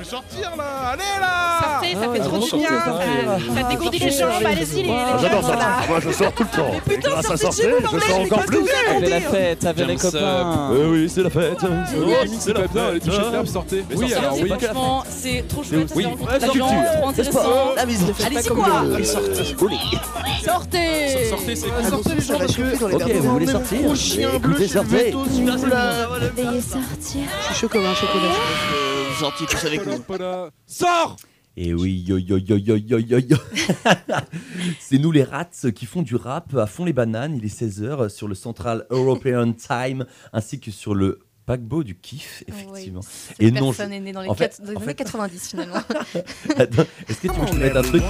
peut sortir là Allez là Sortez, ça fait Ah, trop bon, du bien. Ça, dégourdit les jambes. Allez-y, les les J'adore ça. Moi, je sors tout le temps. Mais putain, sortez de chez vous, je sors encore plus. Avec la fête, avec les James, copains. Oui, c'est la fête. Oui, c'est la bien, les touches fête. table, sortez. Oui, sortez, alors c'est oui. Franchement, c'est trop chouette. La fait culture, trop le sport, la Allez-y, quoi. Sortez. Sortez Sortez, c'est Sortez les gens parce que Ok, vous voulez sortir Écoutez, sortez. Veuillez sortir. Je suis chaud comme un chocolat. Je tous avec nous. Voilà. Sors Et oui, yo yo yo yo yo yo yo. C'est nous les rats qui font du rap à fond les bananes. Il est 16h sur le Central European Time ainsi que sur le paquebot du kiff, effectivement. Cette Et non, personne est née dans les en fait- quatre- dans les fait- 90 finalement. Est-ce que tu veux que je te mette un truc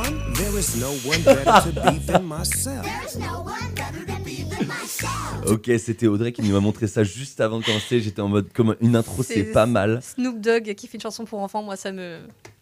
Ok, c'était Audrey qui nous a montré ça juste avant de commencer. J'étais en mode comme une intro, c'est C'est- pas mal. Snoop Dogg qui fait une chanson pour enfants, moi ça me.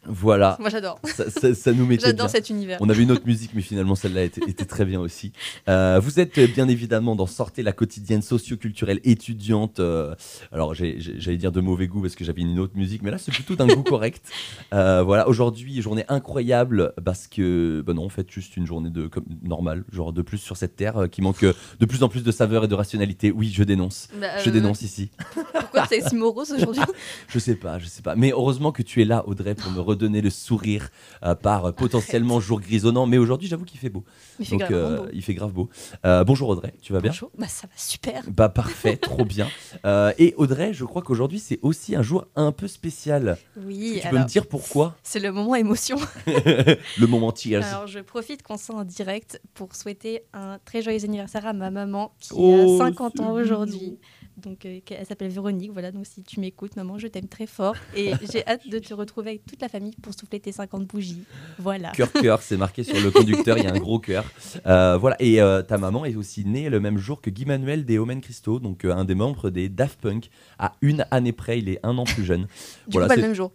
Voilà, Moi j'adore. ça, ça- ça nous mettait. J'adore cet univers. On avait une autre musique, mais finalement celle-là était, était très bien aussi. Euh, vous êtes bien évidemment dans Sortez la quotidienne socio-culturelle étudiante. euh, alors j'allais dire de mauvais goût parce que j'avais une autre musique, mais là c'est plutôt d'un goût correct. Euh, voilà, aujourd'hui journée incroyable parce que, bah non, en fait juste une journée de comme normale, genre de plus sur cette terre euh, qui manque euh, de plus en plus de saveur et de rationalité. Oui, je dénonce. Bah, Je euh, dénonce ici. Pourquoi t'es si morose aujourd'hui? Je sais pas, je sais pas. Mais heureusement que tu es là, Audrey, pour me redonner le sourire euh, par euh, potentiellement jour grisonnant. Mais aujourd'hui, j'avoue qu'il fait beau. Il fait Donc, grave euh, beau. il fait grave beau. Bonjour Audrey, tu vas bien? Bonjour. Bah ça va super. Bah parfait, trop bien. Et Audrey, je crois qu'aujourd'hui c'est aussi un jour un peu spécial. Oui, tu peux me dire pourquoi? c'est le moment émotion. Le moment tears. Alors je profite qu'on soit en direct pour souhaiter un très joyeux anniversaire à ma maman qui Oh, a 50 ans aujourd'hui. Donc euh, elle s'appelle Véronique, voilà, donc si tu m'écoutes, maman, je t'aime très fort. Et j'ai hâte de te retrouver avec toute la famille pour souffler tes 50 bougies. Voilà. Cœur, cœur, c'est marqué sur le conducteur, il y a un gros cœur. Euh, voilà, et euh, ta maman est aussi née le même jour que Guy Manuel des Omen Christo, donc un des membres des Daft Punk, à une année près, il est un an plus jeune. Du voilà, coup, pas le même jour.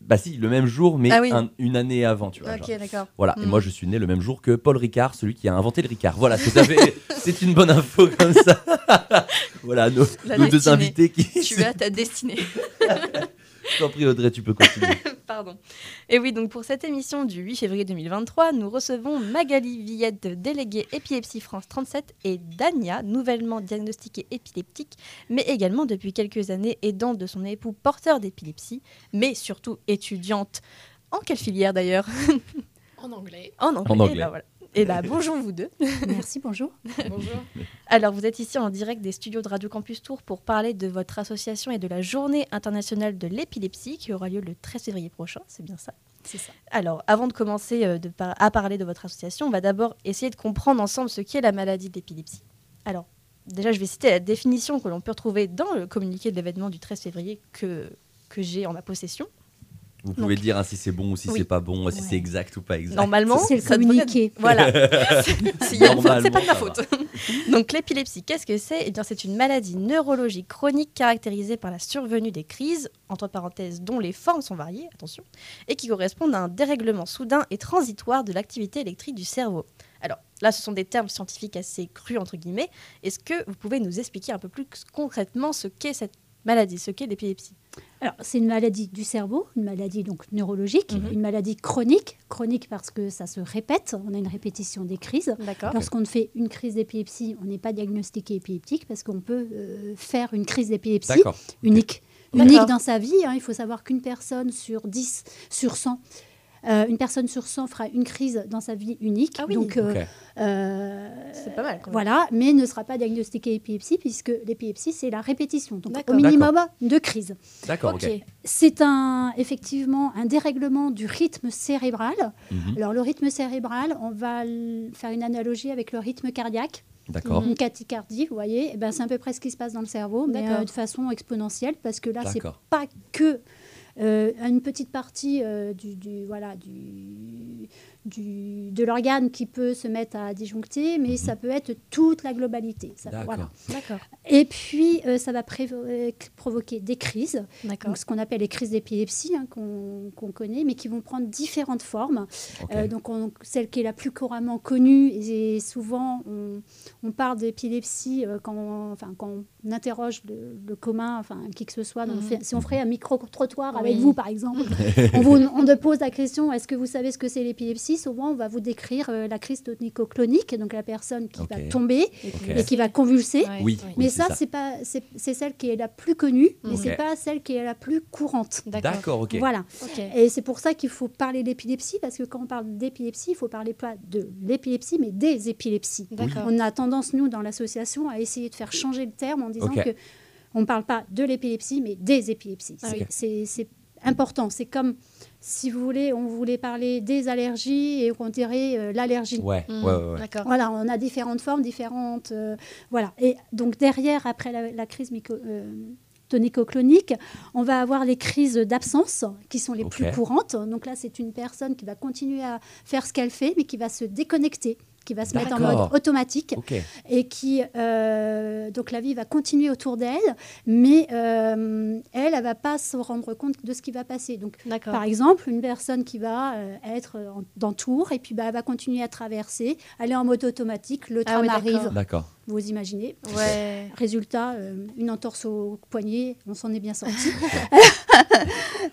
Bah si, le même jour, mais Ah oui. un- une année avant, tu vois. Ok, d'accord. Voilà, et Hmm. moi je suis né le même jour que Paul Ricard, celui qui a inventé le Ricard. Voilà, c'est une bonne info comme ça. voilà, nos, nos deux destinée. invités qui. Tu as ta destinée. Je t'en prie, Audrey, tu peux continuer. Pardon. Et oui, donc pour cette émission du 8 février 2023, nous recevons Magali Villette, déléguée épilepsie France 37, et Dania, nouvellement diagnostiquée épileptique, mais également depuis quelques années aidante de son époux porteur d'épilepsie, mais surtout étudiante. En quelle filière d'ailleurs? En anglais. En anglais. En anglais. bah, voilà. Et bah, bonjour vous deux. Merci, bonjour. Bonjour. Alors, vous êtes ici en direct des studios de Radio Campus Tour pour parler de votre association et de la Journée internationale de l'épilepsie qui aura lieu le 13 février prochain, c'est bien ça? C'est ça. Alors, avant de commencer euh, de par- à parler de votre association, on va d'abord essayer de comprendre ensemble ce qu'est la maladie d'épilepsie. Alors, déjà, je vais citer la définition que l'on peut retrouver dans le communiqué de l'événement du 13 février que, que j'ai en ma possession. Vous pouvez Donc- dire hein, si c'est bon ou si Oui. c'est pas bon, si Ouais. c'est exact ou pas exact. Normalement, C'est le ça devrait être- communiqué. Voilà. S'il y a une faute, c'est pas de ma faute. Donc l'épilepsie, qu'est-ce que c'est? Eh bien, c'est une maladie neurologique chronique caractérisée par la survenue des crises, entre parenthèses, dont les formes sont variées, attention, et qui correspondent à un dérèglement soudain et transitoire de l'activité électrique du cerveau. Alors là, ce sont des termes scientifiques assez crus, entre guillemets. Est-ce que vous pouvez nous expliquer un peu plus concrètement ce qu'est cette maladie, ce qu'est l'épilepsie Alors, c'est une maladie du cerveau, une maladie donc neurologique, Mhm. une maladie chronique. Chronique parce que ça se répète, on a une répétition des crises. Lorsqu'on fait une crise d'épilepsie, on n'est pas diagnostiqué épileptique parce qu'on peut euh, faire une crise d'épilepsie unique. Unique dans sa vie. hein. Il faut savoir qu'une personne sur 10, sur 100, euh, une personne sur 100 fera une crise dans sa vie unique. Ah oui. Donc, euh, Ok. euh, C'est pas mal. quand même. voilà, mais ne sera pas diagnostiqué épilepsie puisque l'épilepsie, c'est la répétition. Donc, D'accord. au minimum de crises. D'accord, Ok. ok. C'est un, effectivement un dérèglement du rythme cérébral. Mhm. Alors, le rythme cérébral, on va faire une analogie avec le rythme cardiaque. D'accord. Une tachycardie, vous voyez, eh ben, c'est à peu près ce qui se passe dans le cerveau, mais euh, de façon exponentielle, parce que là, c'est pas que une petite partie euh, du- voilà, du, du- de l'organe qui peut se mettre à disjoncter, mais ça peut être toute la globalité. Ça- D'accord. voilà. D'accord. Et puis, euh, ça va euh, provoquer des crises, D'accord. donc ce qu'on appelle les crises d'épilepsie, hein, qu'on qu'on connaît, mais qui vont prendre différentes formes. Euh, donc, on- celle qui est la plus couramment connue, et souvent on, on parle d'épilepsie euh, quand, on, enfin, quand on interroge le, le commun, enfin qui que ce soit. Donc, Mhm. fait- si on ferait un micro-trottoir avec vous, par exemple, on, vous, on te pose la question est-ce que vous savez ce que c'est l'épilepsie? Souvent, on va vous décrire euh, la crise tonico-clonique, donc la personne qui va tomber et qui va convulser. Ouais. Oui. Mais ça, c'est pas, c'est c'est celle qui est la plus connue, mais Ok. c'est pas celle qui est la plus courante. D'accord. D'accord, ok. Voilà. Et c'est pour ça qu'il faut parler d'épilepsie, parce que quand on parle d'épilepsie, il faut parler pas de l'épilepsie, mais des épilepsies. D'accord. On a tendance, nous, dans l'association, à essayer de faire changer le terme en disant que on ne parle pas de l'épilepsie, mais des épilepsies. Ah oui. c'est important. C'est comme, si vous voulez, on voulait parler des allergies et on dirait euh, l'allergie. Ouais, Mhm. ouais, ouais, ouais. D'accord. Voilà, on a différentes formes, différentes. euh, voilà. Et donc derrière, après la, la crise myco- euh, tonico-clonique, on va avoir les crises d'absence qui sont les plus courantes. Donc là, c'est une personne qui va continuer à faire ce qu'elle fait, mais qui va se déconnecter, qui va se mettre en mode automatique et qui euh, donc la vie va continuer autour d'elle, mais euh, elle, elle va pas se rendre compte de ce qui va passer. Donc par exemple, une personne qui va euh, être en- dans Tours et puis bah, elle va continuer à traverser, aller en mode automatique, le Ah tram oui, arrive, d'accord. Vous imaginez. Ouais. Résultat, euh, une entorse au poignet, on s'en est bien sorti.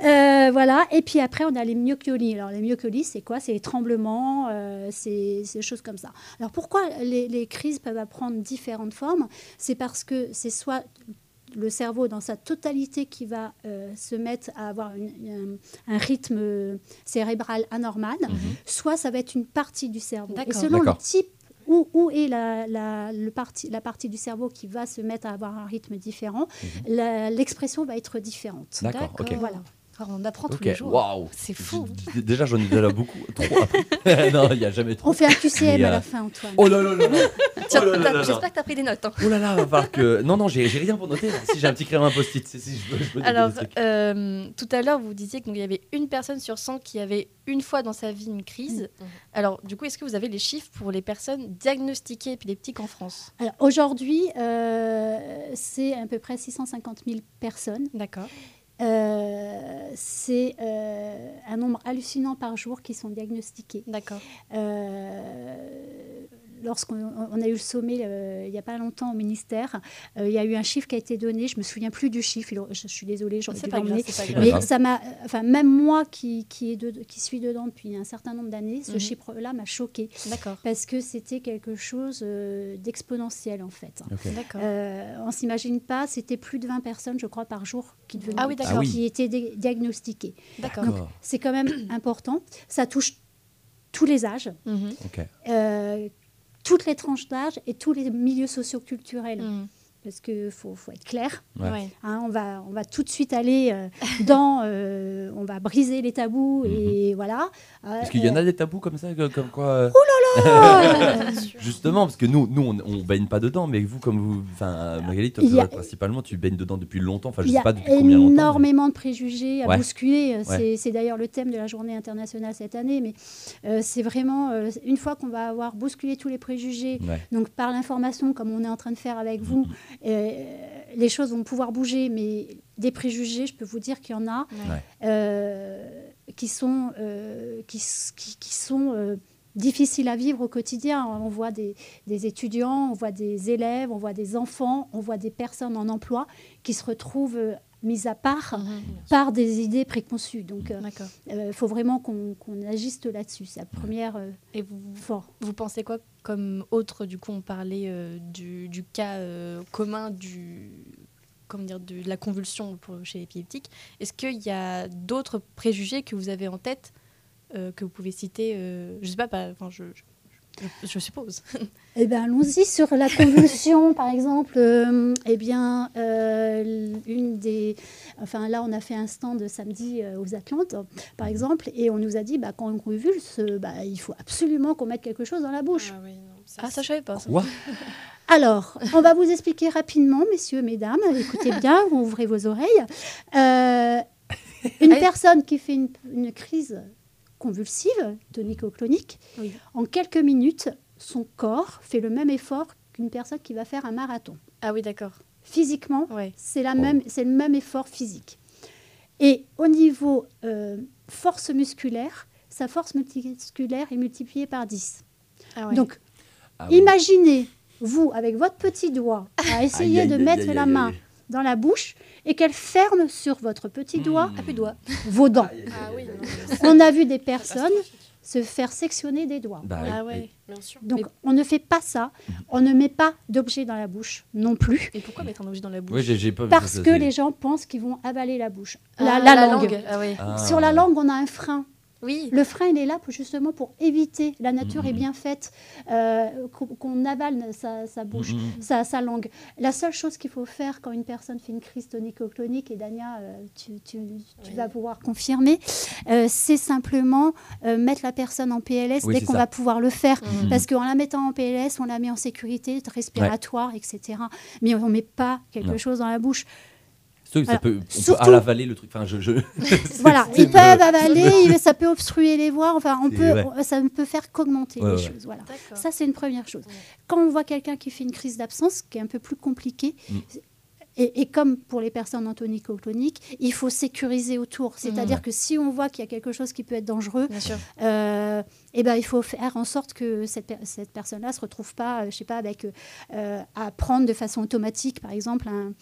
Euh, voilà, et puis après, on a les myocolies. Alors, les myocolies, c'est quoi? C'est les tremblements, euh, c'est des choses comme ça. Alors, pourquoi les, les crises peuvent prendre différentes formes? C'est parce que c'est soit le cerveau dans sa totalité qui va euh, se mettre à avoir une- un, un rythme cérébral anormal, soit ça va être une partie du cerveau. Et D'accord. selon le type où, où est la, la, le parti, la partie du cerveau qui va se mettre à avoir un rythme différent, la- l'expression va être différente. D'accord, ok. Voilà. On apprend tous les jours. C'est fou. D- Déjà, j'en ai déjà beaucoup, trop appris. non, il n'y a jamais trop. On fait un QCM à euh, la fin, Antoine. Oh là là là là. Tiens, Oh. J'espère que tu as pris des notes. hein. Oh là là, va falloir que. Non, non, j'ai rien pour noter. Si j'ai un petit crayon, un post-it, si, si, je peux, je peux noter Alors, euh, tout à l'heure, vous disiez qu'il y avait une personne sur 100 qui avait une fois dans sa vie une crise. Alors, du coup, est-ce que vous avez les chiffres pour les personnes diagnostiquées épileptiques en France? Alors, Aujourd'hui, euh, c'est à peu près 650 000 personnes. D'accord. Euh, c'est euh, un nombre hallucinant par jour qui sont diagnostiqués. D'accord. Euh, Lorsqu'on on a eu le sommet euh, il n'y a pas longtemps au ministère, euh, il y a eu un chiffre qui a été donné. Je me souviens plus du chiffre. Je, suis désolée, j'aurais dû pas grave. l'emmener. Mais ça m'a, enfin même moi qui, qui, est de- qui suis dedans depuis un certain nombre d'années, ce Mhm. chiffre-là m'a choqué D'accord. parce que c'était quelque chose euh, d'exponentiel en fait. Ok. D'accord. Euh, on s'imagine pas, c'était plus de 20 personnes, je crois, par jour qui devenaient, Ah oui. Ah oui. qui étaient diagnostiquées. D'accord. D'accord. C'est quand même important. Ça touche tous les âges, Mhm. Ok. euh, toutes les tranches d'âge et tous les milieux socioculturels. Mhm. Parce qu'il faut, faut être clair. Ouais. Hein, on, va, on va tout de suite aller euh, dans. euh, on va briser les tabous et voilà. Euh, Parce qu'il y en a des tabous comme ça, comme quoi. euh, euh, Justement, parce que nous, nous on, on baigne pas dedans, mais vous, comme vous. Enfin, Magali, toi, Il y a- principalement, tu baignes dedans depuis longtemps. Enfin, je Il y sais a pas depuis combien longtemps. mais- énormément de préjugés à Ouais. bousculer. C'est- C'est d'ailleurs le thème de la journée internationale cette année. Mais euh, c'est vraiment, euh, une fois qu'on va avoir bousculé tous les préjugés, Ouais. donc par l'information, comme on est en train de faire avec vous, euh, les choses vont pouvoir bouger. Mais des préjugés, je peux vous dire qu'il y en a Ouais. euh, qui sont, euh, qui, s- qui- qui sont euh, difficiles à vivre au quotidien. On voit des, des étudiants, on voit des élèves, on voit des enfants, on voit des personnes en emploi qui se retrouvent euh, mises à part Mhm. par des idées préconçues. Donc, il D'accord. faut vraiment qu'on agisse là-dessus. C'est la première euh, Et vous, fort. vous pensez quoi comme autre Du coup, on parlait euh, du, du cas euh, commun du comment dire, de la convulsion pour, chez l'épileptique? Est-ce qu'il y a d'autres préjugés que vous avez en tête euh, que vous pouvez citer euh, Je sais pas, pas enfin, je, je, je- suppose. Eh bien, allons-y sur la convulsion, par exemple. Euh, eh bien, euh, une des, enfin là, on a fait un stand samedi euh, aux Atlantes, par exemple, et on nous a dit, bah, quand on convulse, bah, il faut absolument qu'on mette quelque chose dans la bouche. Ah, ça, je savais pas. ça. Quoi? Alors, on va vous expliquer rapidement, messieurs, mesdames. Écoutez bien, ouvrez vos oreilles. Euh, une personne qui fait une, une crise convulsive, tonico-clonique, Oui. en quelques minutes, son corps fait le même effort qu'une personne qui va faire un marathon. Ah oui, d'accord. Physiquement, Ouais. c'est la Oh. même, c'est le même effort physique. Et au niveau euh, force musculaire, sa force musculaire est multipliée par 10. Ah ouais. Donc, Ah oui. Imaginez, vous, avec votre petit doigt, à essayer Aïe, aïe, de aïe, mettre aïe, la aïe, main. Dans la bouche et qu'elle ferme sur votre petit doigt Ah, doigts. vos dents. Ah oui, non, On a vu des personnes se faire sectionner des doigts. Bah, Ah et- ouais, bien sûr. Donc on ne fait pas ça, on ne met pas d'objet dans la bouche non plus, Et pourquoi mettre un objet dans la bouche? Pas parce que les gens pensent qu'ils vont avaler la bouche, Ah, la, la langue. Ah oui. Ah. Sur la langue, on a un frein. Oui. Le frein, il est là pour, justement pour éviter. La nature Mhm. est bien faite, euh, qu'on avale sa, sa bouche, Mhm. sa, sa langue. La seule chose qu'il faut faire quand une personne fait une crise tonico-clonique, et Dania, euh, tu, tu- tu Oui. vas pouvoir confirmer, euh, c'est simplement euh, mettre la personne en PLS Oui, dès qu'on va pouvoir le faire. Mhm. Parce qu'en la mettant en PLS, on la met en sécurité respiratoire, etc. Mais on ne met pas quelque Non. chose dans la bouche. Ça peut, on Surtout- peut à l'avaler le truc. Enfin, je, je... Voilà, ils peuvent avaler, ça peut obstruer les voies, enfin, on peut, ouais. ça ne peut faire qu'augmenter Ouais, les ouais. choses. Voilà. Ça, c'est une première chose. Ouais. Quand on voit quelqu'un qui fait une crise d'absence, qui est un peu plus compliqué, Mm. et, et comme pour les personnes en tonico-clonique, il faut sécuriser autour. C'est-à-dire Mm. que si on voit qu'il y a quelque chose qui peut être dangereux, sûr. euh, eh ben, il faut faire en sorte que cette, per- cette personne-là ne se retrouve pas, euh, je sais pas, avec, euh, à prendre de façon automatique, par exemple, un,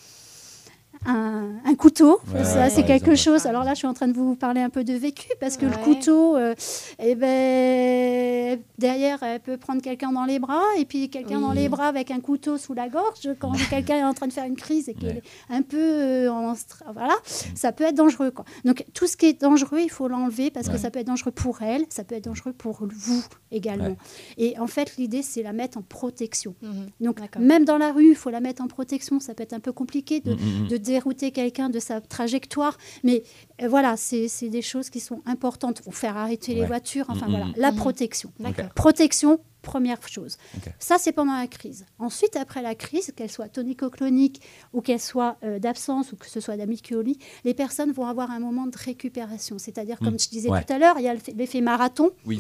un, un couteau. Ouais, ça, ouais, c'est quelque exemple. chose. Alors là, je suis en train de vous parler un peu de vécu, parce que le couteau, euh, eh ben, derrière, elle peut prendre quelqu'un dans les bras, et puis quelqu'un Oui. dans les bras avec un couteau sous la gorge, quand quelqu'un est en train de faire une crise et qu'il Ouais. est un peu euh, en voilà, ça peut être dangereux. Quoi. Donc tout ce qui est dangereux, il faut l'enlever parce Ouais. que ça peut être dangereux pour elle, ça peut être dangereux pour vous également. Ouais. Et en fait, l'idée, c'est la mettre en protection. Mhm. Donc même dans la rue, il faut la mettre en protection. Ça peut être un peu compliqué de, Mm, mm, mm. de dérouter quelqu'un de sa trajectoire, mais euh, voilà, c'est c'est des choses qui sont importantes. Ou faire arrêter les voitures, enfin Mm, voilà, mm, la Mhm. protection. D'accord. Protection, première chose. Ça, c'est pendant la crise. Ensuite, après la crise, qu'elle soit tonico-clonique ou qu'elle soit euh, d'absence ou que ce soit d'amiciolie, les personnes vont avoir un moment de récupération. C'est-à-dire, comme Mm. je disais Ouais. tout à l'heure, il y a l'effet- marathon, Oui,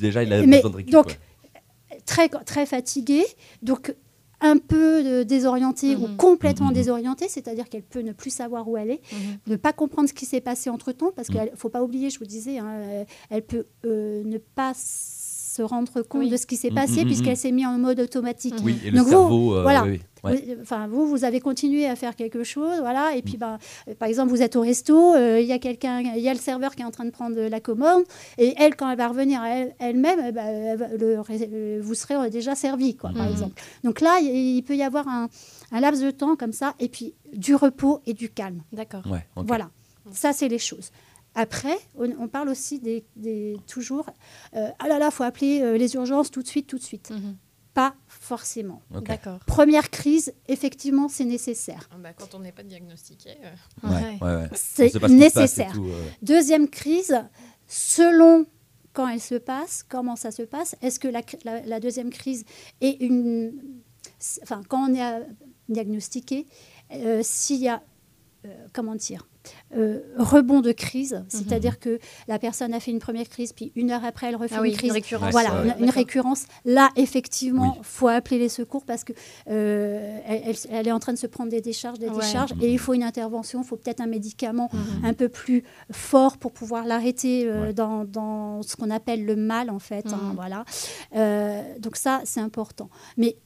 déjà, il a Mais besoin de récup. donc, ouais. très, très fatiguée, donc un peu euh, désorientée ou Mhm. complètement Mhm. désorientée, c'est-à-dire qu'elle peut ne plus savoir où elle est, Mhm. ne pas comprendre ce qui s'est passé entre-temps, parce qu'il ne faut pas oublier, je vous disais, hein, euh, elle peut euh, ne pas se rendre compte Oui. de ce qui s'est Mhm, passé mhm, puisqu'elle mhm. s'est mise en mode automatique. Oui, et le Donc vous, cerveau. euh, voilà. oui, oui. Ouais. Oui, Enfin, vous, vous avez continué à faire quelque chose, voilà. Et puis, ben, euh, par exemple, vous êtes au resto, euh, il y a quelqu'un, il y a le serveur qui est en train de prendre la commande, et elle, quand elle va revenir elle-même, eh ben, elle le vous serez déjà servi, quoi, par exemple. Donc là, il, il peut y avoir un, un laps de temps comme ça, et puis du repos et du calme. D'accord. Ouais. Voilà, ça, c'est les choses. Après, on, on parle aussi des, des- toujours, euh, ah là là, faut appeler euh, les urgences tout de suite, tout de suite. Mhm. Pas forcément. Ok. D'accord. Première crise, effectivement, c'est nécessaire. Ah bah, quand on n'est pas diagnostiqué. euh, Ouais, Ouais. ouais, ouais. On C'est ce nécessaire. tout, euh. Deuxième crise, selon quand elle se passe, comment ça se passe, est-ce que la, cr- la- la deuxième crise est une... Enfin, quand on est diagnostiqué, euh, s'il y a, comment dire, euh, rebond de crise, c'est-à-dire que la personne a fait une première crise, puis une heure après, elle refait Ah oui, une crise. une récurrence. Voilà, ouais, une, récurrence. Là, effectivement, Oui. faut appeler les secours parce que euh, elle, est en train de se prendre des décharges, des Ouais. décharges, et il faut une intervention, il faut peut-être un médicament Mhm. un peu plus fort pour pouvoir l'arrêter euh, Ouais. dans, dans ce qu'on appelle le mal, en fait. hein, Mhm. voilà. Euh, donc ça, c'est important. Mais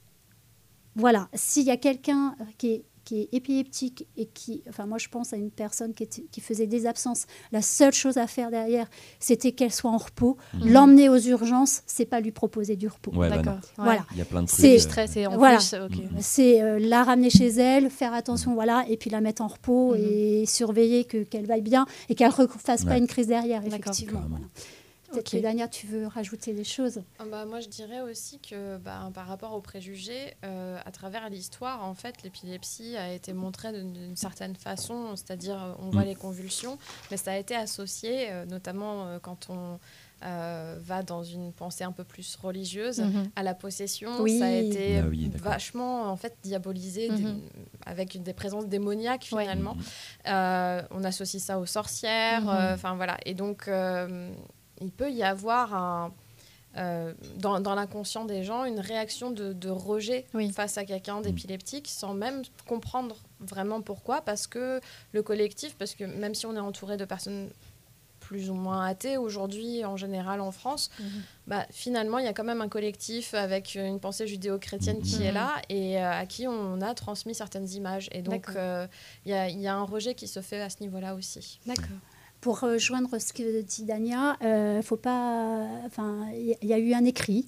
voilà, s'il y a quelqu'un qui est qui est épileptique et qui, enfin moi je pense à une personne qui, était- qui faisait des absences, la seule chose à faire derrière, c'était qu'elle soit en repos. Mhm. L'emmener aux urgences, c'est pas lui proposer du repos. Ouais, bah. D'accord. Ouais. Voilà. Il y a plein de trucs. C'est- euh, Stress et en Voilà. plus, ok. Mhm. C'est euh, la ramener chez elle, faire attention, voilà, et puis la mettre en repos et surveiller que qu'elle vaille bien et qu'elle ne fasse pas une crise derrière, effectivement. Voilà. Peut-être que Dania, tu veux rajouter des choses? Ah bah, moi, je dirais aussi que bah, par rapport aux préjugés, euh, à travers l'histoire, en fait, l'épilepsie a été montrée d'une certaine façon, c'est-à-dire euh, on voit Mm. les convulsions, mais ça a été associé, euh, notamment euh, quand on euh, va dans une pensée un peu plus religieuse, Mhm. à la possession. Oui. Ça a été Ah oui, vachement en fait diabolisé, Mhm. des- avec une- des présences démoniaques finalement. Mhm. Euh, on associe ça aux sorcières, enfin voilà. Et donc, euh, il peut y avoir un, euh, dans, dans l'inconscient des gens une réaction de, de rejet Oui. face à quelqu'un d'épileptique sans même comprendre vraiment pourquoi. Parce que le collectif, parce que même si on est entouré de personnes plus ou moins athée aujourd'hui en général en France, Mhm. bah, finalement il y a quand même un collectif avec une pensée judéo-chrétienne qui est là et euh, à qui on a transmis certaines images. Et donc euh, il y, a, il y a un rejet qui se fait à ce niveau-là aussi. D'accord. Pour rejoindre ce que dit Dania, euh, faut pas. Enfin, il y, y a eu un écrit.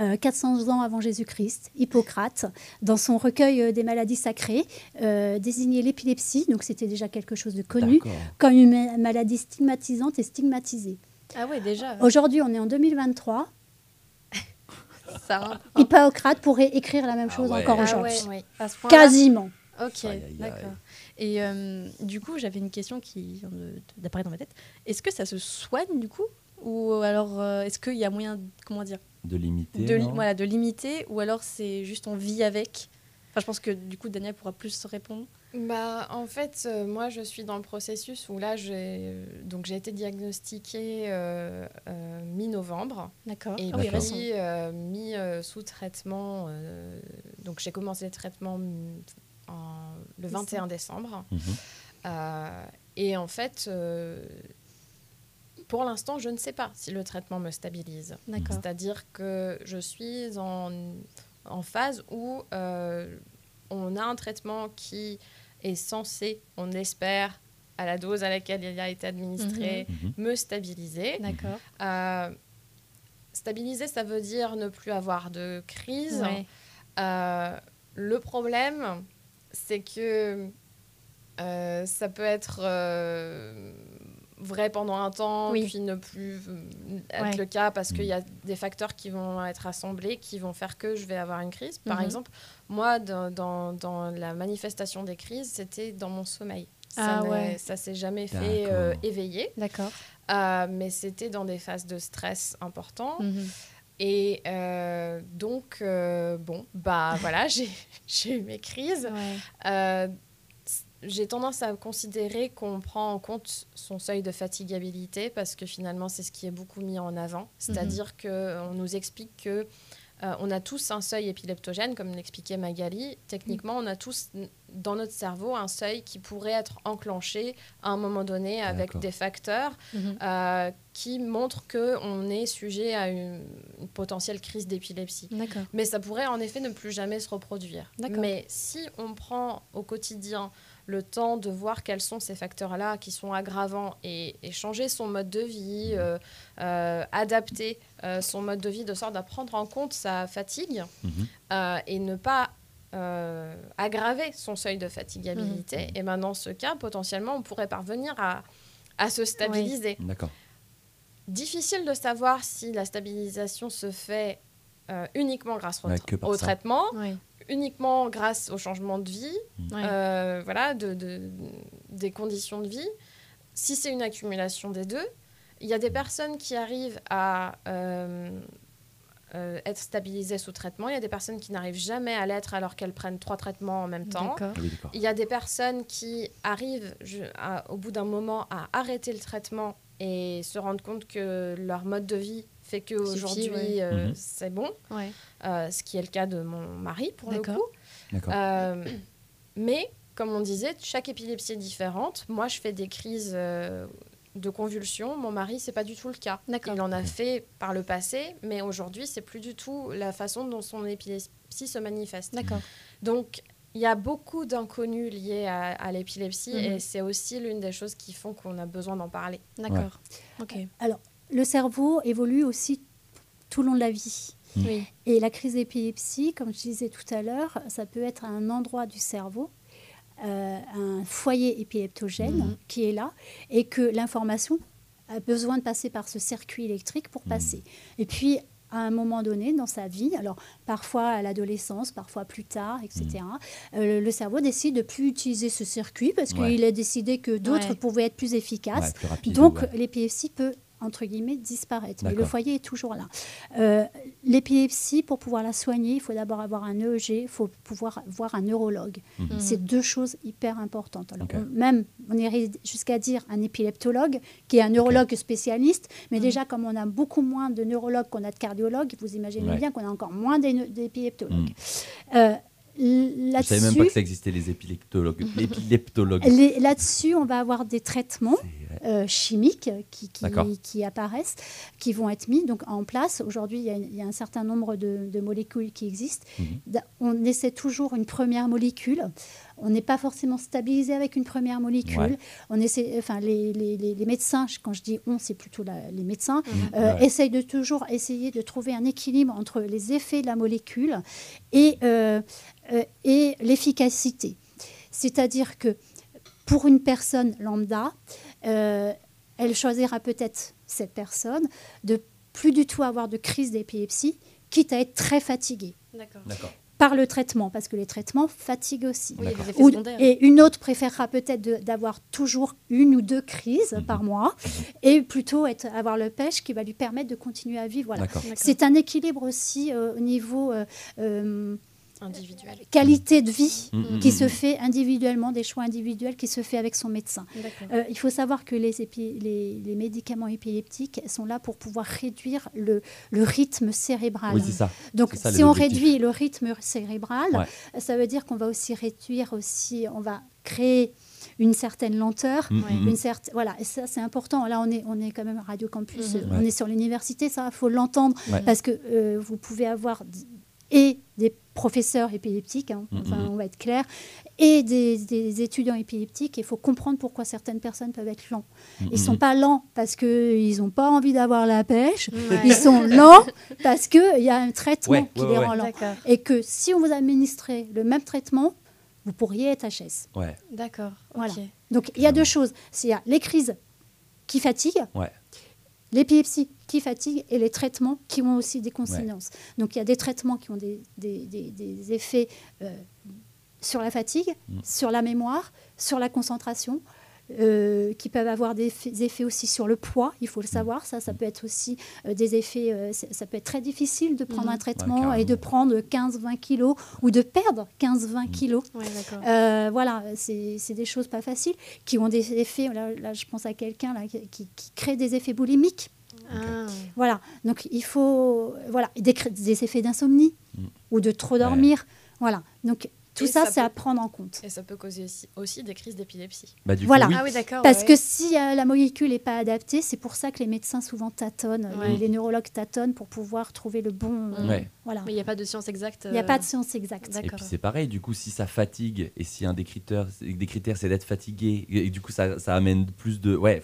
euh, 400 ans avant Jésus-Christ, Hippocrate, dans son recueil euh, des maladies sacrées, euh, désignait l'épilepsie, donc c'était déjà quelque chose de connu, comme une ma- maladie stigmatisante et stigmatisée. Ah ouais, déjà. Aujourd'hui, on est en 2023. Ça, hein. Hippocrate pourrait écrire la même Ah chose ouais. encore Ah aujourd'hui. ouais. Quasiment. Ok, d'accord. Et euh, du coup, j'avais une question qui vient d'apparaître dans ma tête. Est-ce que ça se soigne du coup? Ou alors, euh, est-ce qu'il y a moyen, comment dire, De limiter. de, li- non? voilà, de limiter Ou alors c'est juste on vit avec? Enfin, je pense que du coup, Daniel pourra plus se répondre. Bah, en fait, euh, moi, je suis dans le processus où là, j'ai donc j'ai été diagnostiquée euh, euh, mi-novembre D'accord. et Ah puis euh, mis euh, sous traitement. euh, donc, j'ai commencé le traitement en- le 21 décembre. Mhm. Euh, et en fait, euh, pour l'instant, je ne sais pas si le traitement me stabilise. C'est-à-dire que je suis en, en phase où euh, on a un traitement qui est censé, on espère, à la dose à laquelle il a été administré, Mhm. me stabiliser. D'accord. Euh, stabiliser, ça veut dire ne plus avoir de crise. Ouais. Euh, le problème, c'est que euh, ça peut être euh, vrai pendant un temps, Oui. puis ne plus euh, être Ouais. le cas parce qu'il y a des facteurs qui vont être assemblés, qui vont faire que je vais avoir une crise. Par Mhm. exemple, moi, dans, dans- dans la manifestation des crises, c'était dans mon sommeil. Ça Ah n'est- ouais. ça s'est jamais fait euh, D'accord. éveiller, D'accord. Euh, mais c'était dans des phases de stress importants. Mhm. Et euh, donc, euh, bon, bah voilà, j'ai j'ai eu mes crises. Ouais. Euh, j'ai tendance à considérer qu'on prend en compte son seuil de fatigabilité parce que finalement, c'est ce qui est beaucoup mis en avant. C'est-à-dire qu'on nous explique que euh, on a tous un seuil épileptogène, comme l'expliquait Magali. Techniquement, on a tous dans notre cerveau un seuil qui pourrait être enclenché à un moment donné avec des facteurs Mhm. euh, qui montrent qu'on est sujet à une, une potentielle crise d'épilepsie. Mais ça pourrait en effet ne plus jamais se reproduire. Mais si on prend au quotidien le temps de voir quels sont ces facteurs-là qui sont aggravants et, et changer son mode de vie, euh, euh, adapter euh, son mode de vie de sorte à prendre en compte sa fatigue euh, et ne pas euh, aggraver son seuil de fatigabilité, Mhm. et ben dans ce cas, potentiellement, on pourrait parvenir à, à se stabiliser. D'accord. Difficile de savoir si la stabilisation se fait euh, uniquement grâce au, tra- traitement, uniquement grâce au changement de vie, euh, voilà, de, de- des conditions de vie. Si c'est une accumulation des deux, il y a des personnes qui arrivent à euh, euh, être stabilisées sous traitement. Il y a des personnes qui n'arrivent jamais à l'être alors qu'elles prennent trois traitements en même temps. Oui. Il y a des personnes qui arrivent je- à- au bout d'un moment à arrêter le traitement et se rendre compte que leur mode de vie fait qu'aujourd'hui, ouais. euh, Mhm. c'est bon. Ouais. Euh, ce qui est le cas de mon mari pour le coup. Euh, mais comme on disait, chaque épilepsie est différente. Moi, je fais des crises euh, de convulsions. Mon mari, c'est pas du tout le cas. Il en a fait par le passé, mais aujourd'hui, c'est plus du tout la façon dont son épilepsie se manifeste. D'accord. Donc, il y a beaucoup d'inconnus liés à, à l'épilepsie Mhm. et c'est aussi l'une des choses qui font qu'on a besoin d'en parler. D'accord. Ok. Le cerveau évolue aussi tout le long de la vie. Oui. Et la crise d'épilepsie, comme je disais tout à l'heure, ça peut être un endroit du cerveau, euh, un foyer épileptogène Mhm. qui est là, et que l'information a besoin de passer par ce circuit électrique pour passer. Et puis, à un moment donné dans sa vie, alors parfois à l'adolescence, parfois plus tard, etc., euh, le cerveau décide de plus utiliser ce circuit parce Ouais. qu'il a décidé que d'autres Ouais. pouvaient être plus efficaces. Plus rapide, Donc, l'épilepsie peut, entre guillemets, disparaître. Mais le foyer est toujours là. Euh, l'épilepsie, pour pouvoir la soigner, il faut d'abord avoir un EEG, il faut pouvoir voir un neurologue. Mhm. C'est deux choses hyper importantes. Alors, on- même, on irait jusqu'à dire un épileptologue, qui est un neurologue spécialiste, mais déjà, comme on a beaucoup moins de neurologues qu'on a de cardiologues, vous imaginez Ouais. bien qu'on a encore moins d'é- d'épileptologues. Mhm. Euh, Je là-dessus, savais même pas que ça existait, les épileptologues. Les- là-dessus, on va avoir des traitements euh, chimiques qui, qui, D'accord. qui apparaissent, qui vont être mis donc, en place. Aujourd'hui, il y, a, il y a un certain nombre de, de molécules qui existent. Mhm. On essaie toujours une première molécule. On n'est pas forcément stabilisé avec une première molécule. Ouais. On essaie, enfin, les, les- les- les médecins, quand je dis on, c'est plutôt la- les médecins, Mhm. euh, Ouais. essayent de toujours essayer de trouver un équilibre entre les effets de la molécule et, euh, et l'efficacité. C'est-à-dire que pour une personne lambda, euh, elle choisira peut-être cette personne de plus du tout avoir de crise d'épilepsie, quitte à être très fatiguée D'accord. D'accord. par le traitement, parce que les traitements fatiguent aussi. Oui, Ou- et une autre préférera peut-être de- d'avoir toujours une ou deux crises Mhm. par mois et plutôt être, avoir le pêche qui va lui permettre de continuer à vivre. Voilà. D'accord. D'accord. C'est un équilibre aussi euh, au niveau euh, euh, Individuel. qualité de vie Mhm, qui mhm, se fait individuellement, des choix individuels qui se fait avec son médecin. Euh, il faut savoir que les, épi- les, les médicaments épileptiques sont là pour pouvoir réduire le, le rythme cérébral. Oui, c'est ça. Donc, C'est ça, si on réduit le rythme cérébral, Ouais. ça veut dire qu'on va aussi réduire aussi, on va créer une certaine lenteur. Une certaine, voilà, et ça c'est important. Là, on est, on est quand même à Radio Campus, Mhm. euh, on Ouais. est sur l'université, ça, il faut l'entendre, Ouais. parce que euh, vous pouvez avoir d- et des professeurs épileptiques, hein, enfin, on va être clair, et des, des étudiants épileptiques. Il faut comprendre pourquoi certaines personnes peuvent être lents. Ils ne sont pas lents parce qu'ils n'ont pas envie d'avoir la pêche, Ouais. ils sont lents parce qu'il y a un traitement Ouais, qui ouais, les ouais. rend lents. Et que si on vous administrait le même traitement, vous pourriez être HS. Ouais. D'accord. Voilà. Donc il y a deux choses. C'est il y a les crises qui fatiguent, Ouais. L'épilepsie qui fatigue et les traitements qui ont aussi des conséquences. Donc il y a des traitements qui ont des, des- des- des effets euh, sur la fatigue, Mm. sur la mémoire, sur la concentration. Euh, qui peuvent avoir des effets, des effets aussi sur le poids, il faut le savoir. Ça, ça peut être aussi euh, des effets. euh, ça peut être très difficile de prendre Mhm. un traitement Ouais, et de prendre 15-20 kilos ou de perdre 15-20 kilos. Ouais, d'accord. Euh, voilà, c'est des choses pas faciles qui ont des effets. Là, là, je pense à quelqu'un là, qui, qui- qui crée des effets boulimiques. Ah. Voilà, donc il faut voilà des effets d'insomnie Mm. ou de trop dormir. Voilà, donc tout ça, ça c'est peut- à prendre en compte. Et ça peut causer aussi, aussi des crises d'épilepsie. Bah, Voilà. coup, oui. Ah oui. Parce ouais. que si euh, la molécule n'est pas adaptée, c'est pour ça que les médecins souvent tâtonnent, Ouais. les, neurologues tâtonnent pour pouvoir trouver le bon. euh, Ouais. Voilà, Mais il n'y a pas de science exacte. il n'y a euh, pas de science exacte. D'accord. Et puis c'est pareil, du coup, si ça fatigue et si un des critères, des critères c'est d'être fatigué, et, et du coup ça, ça amène plus de. Ouais.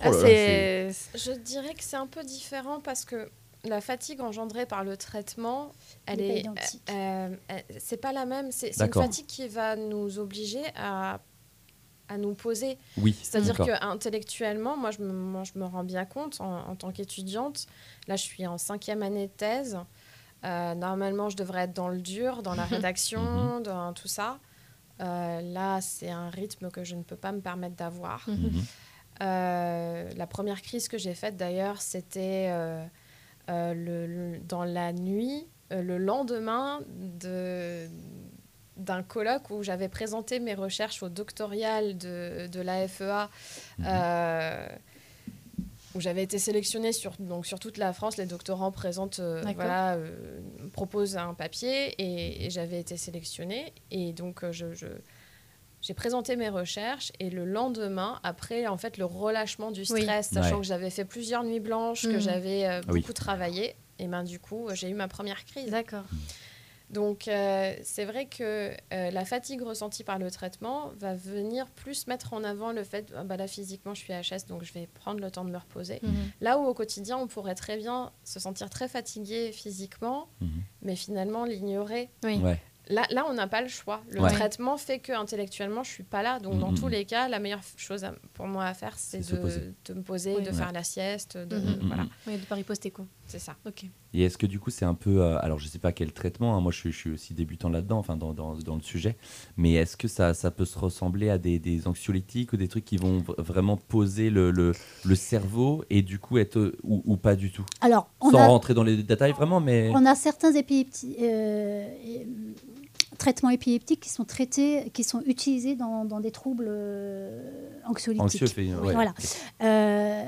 Ah, Oh là là, c'est. Je dirais que c'est un peu différent parce que la fatigue engendrée par le traitement, elle est euh, euh, c'est pas la même. C'est une fatigue qui va nous obliger à à nous poser. Oui. C'est-à-dire que intellectuellement, moi je, me, moi, je me rends bien compte en, en tant qu'étudiante. Là, je suis en cinquième année de thèse. Euh, normalement, je devrais être dans le dur, dans la rédaction, dans tout ça. Euh, là, c'est un rythme que je ne peux pas me permettre d'avoir. Mhm. Mhm. Euh, la première crise que j'ai faite d'ailleurs, c'était euh, euh, le- le- dans la nuit, euh, le lendemain de d'un colloque où j'avais présenté mes recherches au doctoral de, de l'AFEA, Mhm. euh, où j'avais été sélectionnée sur, donc sur toute la France. Les doctorants présentent, euh, voilà, euh, proposent un papier et, et j'avais été sélectionnée. Et donc, euh, je- je, j'ai présenté mes recherches et le lendemain, après en fait le relâchement du Oui. stress, sachant Ouais. que j'avais fait plusieurs nuits blanches, que Mhm. j'avais euh, Ah oui. beaucoup travaillé, et ben du coup j'ai eu ma première crise. D'accord. Donc euh, c'est vrai que euh, la fatigue ressentie par le traitement va venir plus mettre en avant le fait, ah bah là physiquement je suis HS donc je vais prendre le temps de me reposer. Mhm. Là où au quotidien on pourrait très bien se sentir très fatigué physiquement, mais finalement l'ignorer. Oui. Ouais. Là, là, on n'a pas le choix. Le Ouais. traitement fait que intellectuellement, je suis pas là. Donc, dans Mhm. tous les cas, la meilleure chose à- pour moi à faire, c'est de, me poser, Oui. de Ouais. faire la sieste. De, Mhm. voilà, Oui, de pas riposter, quoi. c'est ça. Ok. Et est-ce que du coup c'est un peu, euh, alors je sais pas quel traitement, hein, moi je suis, je suis aussi débutant là-dedans, enfin dans, dans, dans le sujet, mais est-ce que ça, ça peut se ressembler à des, des anxiolytiques ou des trucs qui vont vraiment poser le, le, le cerveau et du coup être euh, ou, ou pas du tout, Alors, on sans a, rentrer dans les détails vraiment, mais on a certains épilepti- euh, et- traitements épileptiques qui sont traités, qui sont utilisés dans, dans des troubles euh, anxiolytiques. anxieux ouais. Voilà. Euh,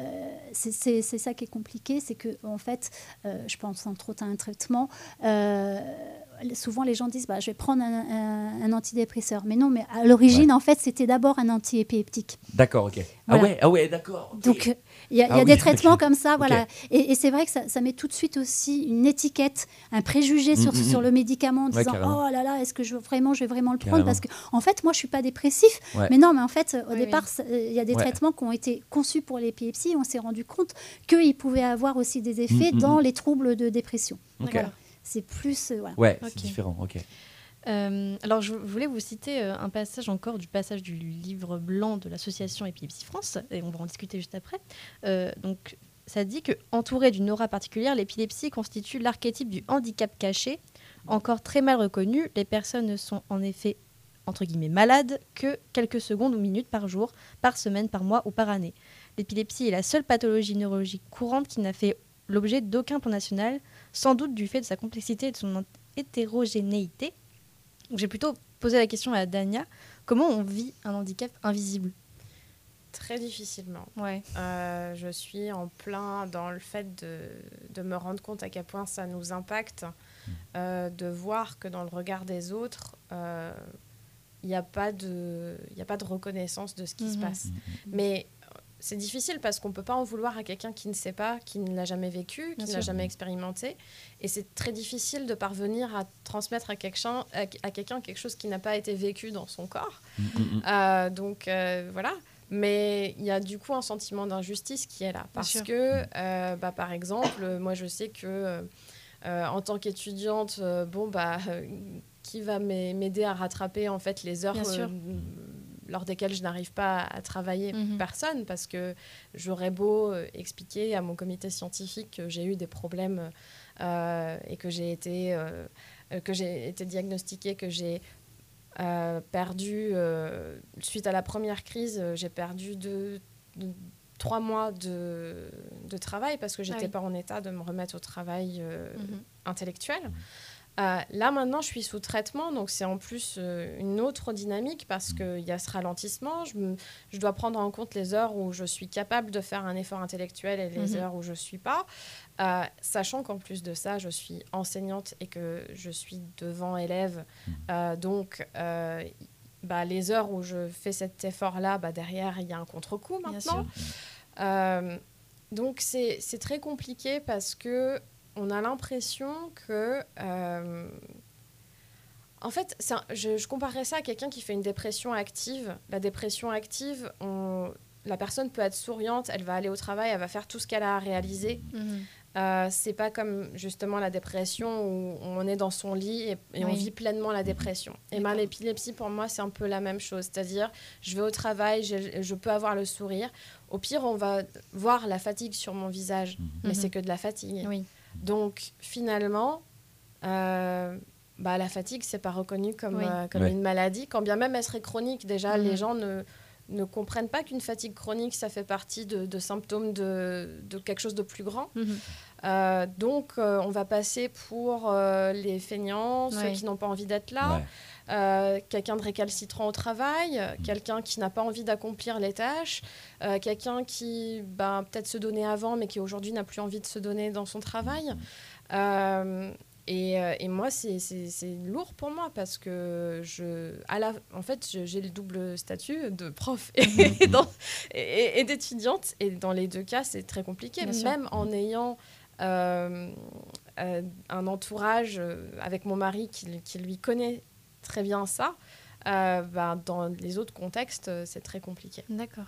c'est ça qui est compliqué, c'est que en fait, euh, je pense entre autres à un traitement. euh, souvent les gens disent bah, je vais prendre un, un- un antidépresseur. Mais non, mais à l'origine, en fait, c'était d'abord un antiépileptique. D'accord, ok. Voilà. Ah ouais, ah ouais, d'accord. Donc, il y a, il y a Ah oui, des traitements comme ça, voilà. Et, et c'est vrai que ça, ça met tout de suite aussi une étiquette, un préjugé sur, Mm, mm, sur mm. le médicament en Ouais, disant carrément. Oh là là, est-ce que je, vraiment, je vais vraiment le prendre? Carrément. Parce que, en fait, moi, je suis pas dépressif. Ouais. Mais non, mais en fait, au Oui, départ, euh, il y a des Ouais. traitements qui ont été conçus pour l'épilepsie. On s'est rendu compte qu'ils pouvaient avoir aussi des effets Mm, mm, dans mm. les troubles de dépression. Ok. Voilà. C'est plus. euh, voilà. Ouais, c'est différent, ok. Euh, alors, je voulais vous citer euh, un passage encore du passage du livre blanc de l'association Épilepsie France, et on va en discuter juste après. Euh, donc, ça dit que, entouré d'une aura particulière, l'épilepsie constitue l'archétype du handicap caché. Encore très mal reconnu, les personnes ne sont en effet entre guillemets malades que quelques secondes ou minutes par jour, par semaine, par mois ou par année. L'épilepsie est la seule pathologie neurologique courante qui n'a fait l'objet d'aucun plan national, sans doute du fait de sa complexité et de son hétérogénéité. Donc, J'ai plutôt posé la question à Dania comment on vit un handicap invisible? Très difficilement. Ouais. Euh, je suis en plein dans le fait de, de me rendre compte à quel point ça nous impacte, euh, de voir que dans le regard des autres, euh, il n'y a, pas de- il y a pas de reconnaissance de ce qui se Mhm. passe. Mais euh, c'est difficile parce qu'on ne peut pas en vouloir à quelqu'un qui ne sait pas, qui ne l'a jamais vécu, qui ne l'a jamais expérimenté. Et c'est très difficile de parvenir à transmettre à quelqu'un à, quelqu'un quelque chose qui n'a pas été vécu dans son corps. Mm, mm, mm. Euh, donc euh, voilà. Mais il y a du coup un sentiment d'injustice qui est là. Parce que, euh, bah, par exemple, moi je sais que en tant qu'étudiante, euh, bon, bah, euh, qui va m'ai- m'aider à rattraper en fait les heures Bien sûr. euh, lors desquelles je n'arrive pas à travailler Mhm. Personne, parce que j'aurais beau euh, expliquer à mon comité scientifique que j'ai eu des problèmes euh, et que j'ai été, euh, que j'ai été diagnostiquée, que j'ai euh, perdu, euh, suite à la première crise, j'ai perdu deux, deux- trois mois de, de travail parce que j'étais oui. pas en état de me remettre au travail euh, Mhm. intellectuel. Euh, là maintenant, je suis sous traitement, donc c'est en plus euh, une autre dynamique parce qu'il y a ce ralentissement. Je, me- je dois prendre en compte les heures où je suis capable de faire un effort intellectuel et les Mhm. heures où je ne suis pas, Euh, sachant qu'en plus de ça, je suis enseignante et que je suis devant élèves. Euh, donc, bah, les heures où je fais cet effort-là, bah, derrière, il y a un contre-coup maintenant. Donc c'est très compliqué parce que on a l'impression que euh, en fait, un- je, je comparerais ça à quelqu'un qui fait une dépression active. La dépression active, on- la personne peut être souriante, elle va aller au travail, elle va faire tout ce qu'elle a à réaliser. Mhm. Euh, c'est pas comme justement la dépression où on est dans son lit et, et on vit pleinement la dépression. Et ben, l'épilepsie, pour moi, c'est un peu la même chose. C'est-à-dire, je vais au travail, je, je peux avoir le sourire. Au pire, on va voir la fatigue sur mon visage, mais Mhm. c'est que de la fatigue. Oui. Donc, finalement, euh, bah, la fatigue, c'est pas reconnu comme, Oui. euh, comme une maladie. Quand bien même elle serait chronique, déjà, Mhm. les gens ne, ne comprennent pas qu'une fatigue chronique, ça fait partie de, de symptômes de, de quelque chose de plus grand. Mhm. Euh, donc, euh, on va passer pour euh, les feignants, ceux qui n'ont pas envie d'être là, Ouais. euh, quelqu'un de récalcitrant au travail, euh, quelqu'un qui n'a pas envie d'accomplir les tâches, euh, quelqu'un qui ben, peut-être se donnait avant, mais qui aujourd'hui n'a plus envie de se donner dans son travail. Euh, et, euh, et moi, c'est- lourd pour moi parce que je, à la, en fait, j'ai le double statut de prof et, dans- et- et d'étudiante. Et dans les deux cas, c'est très compliqué. Bien sûr. Même en ayant euh, euh, un entourage avec mon mari qui, qui lui connaît très bien ça, euh, ben, dans les autres contextes, c'est très compliqué. D'accord.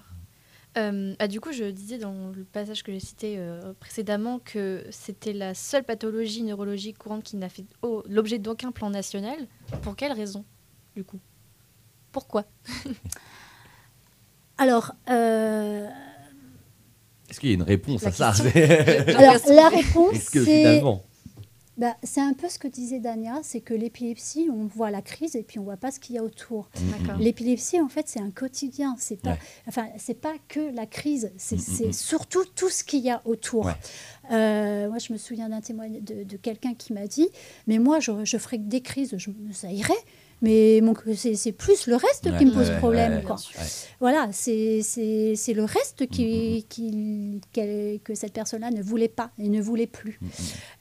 Euh, ah, du coup, je disais dans le passage que j'ai cité euh, précédemment que c'était la seule pathologie neurologique courante qui n'a fait oh, l'objet d'aucun plan national. Pour quelle raison, du coup? Pourquoi? Alors, euh, Est-ce qu'il y a une réponse La à ça alors la réponse, Est-ce que c'est finalement bah, c'est un peu ce que disait Dania, c'est que l'épilepsie, on voit la crise et puis on voit pas ce qu'il y a autour. D'accord. L'épilepsie, en fait, c'est un quotidien. C'est pas, Ouais. enfin, c'est pas que la crise. C'est Mm, mm, mm. surtout tout ce qu'il y a autour. Ouais. Euh, moi, je me souviens d'un témoignage de, de quelqu'un qui m'a dit, mais moi, je, je ferais que des crises, je, ça irait. Mais mon- c'est c'est plus le reste Ouais, qui me pose ouais, problème. ouais, quoi. ouais. Voilà, c'est c'est- c'est le reste Mm, qui, qui- qu'elle- que cette personne-là ne voulait pas et ne voulait plus. Mm, mm.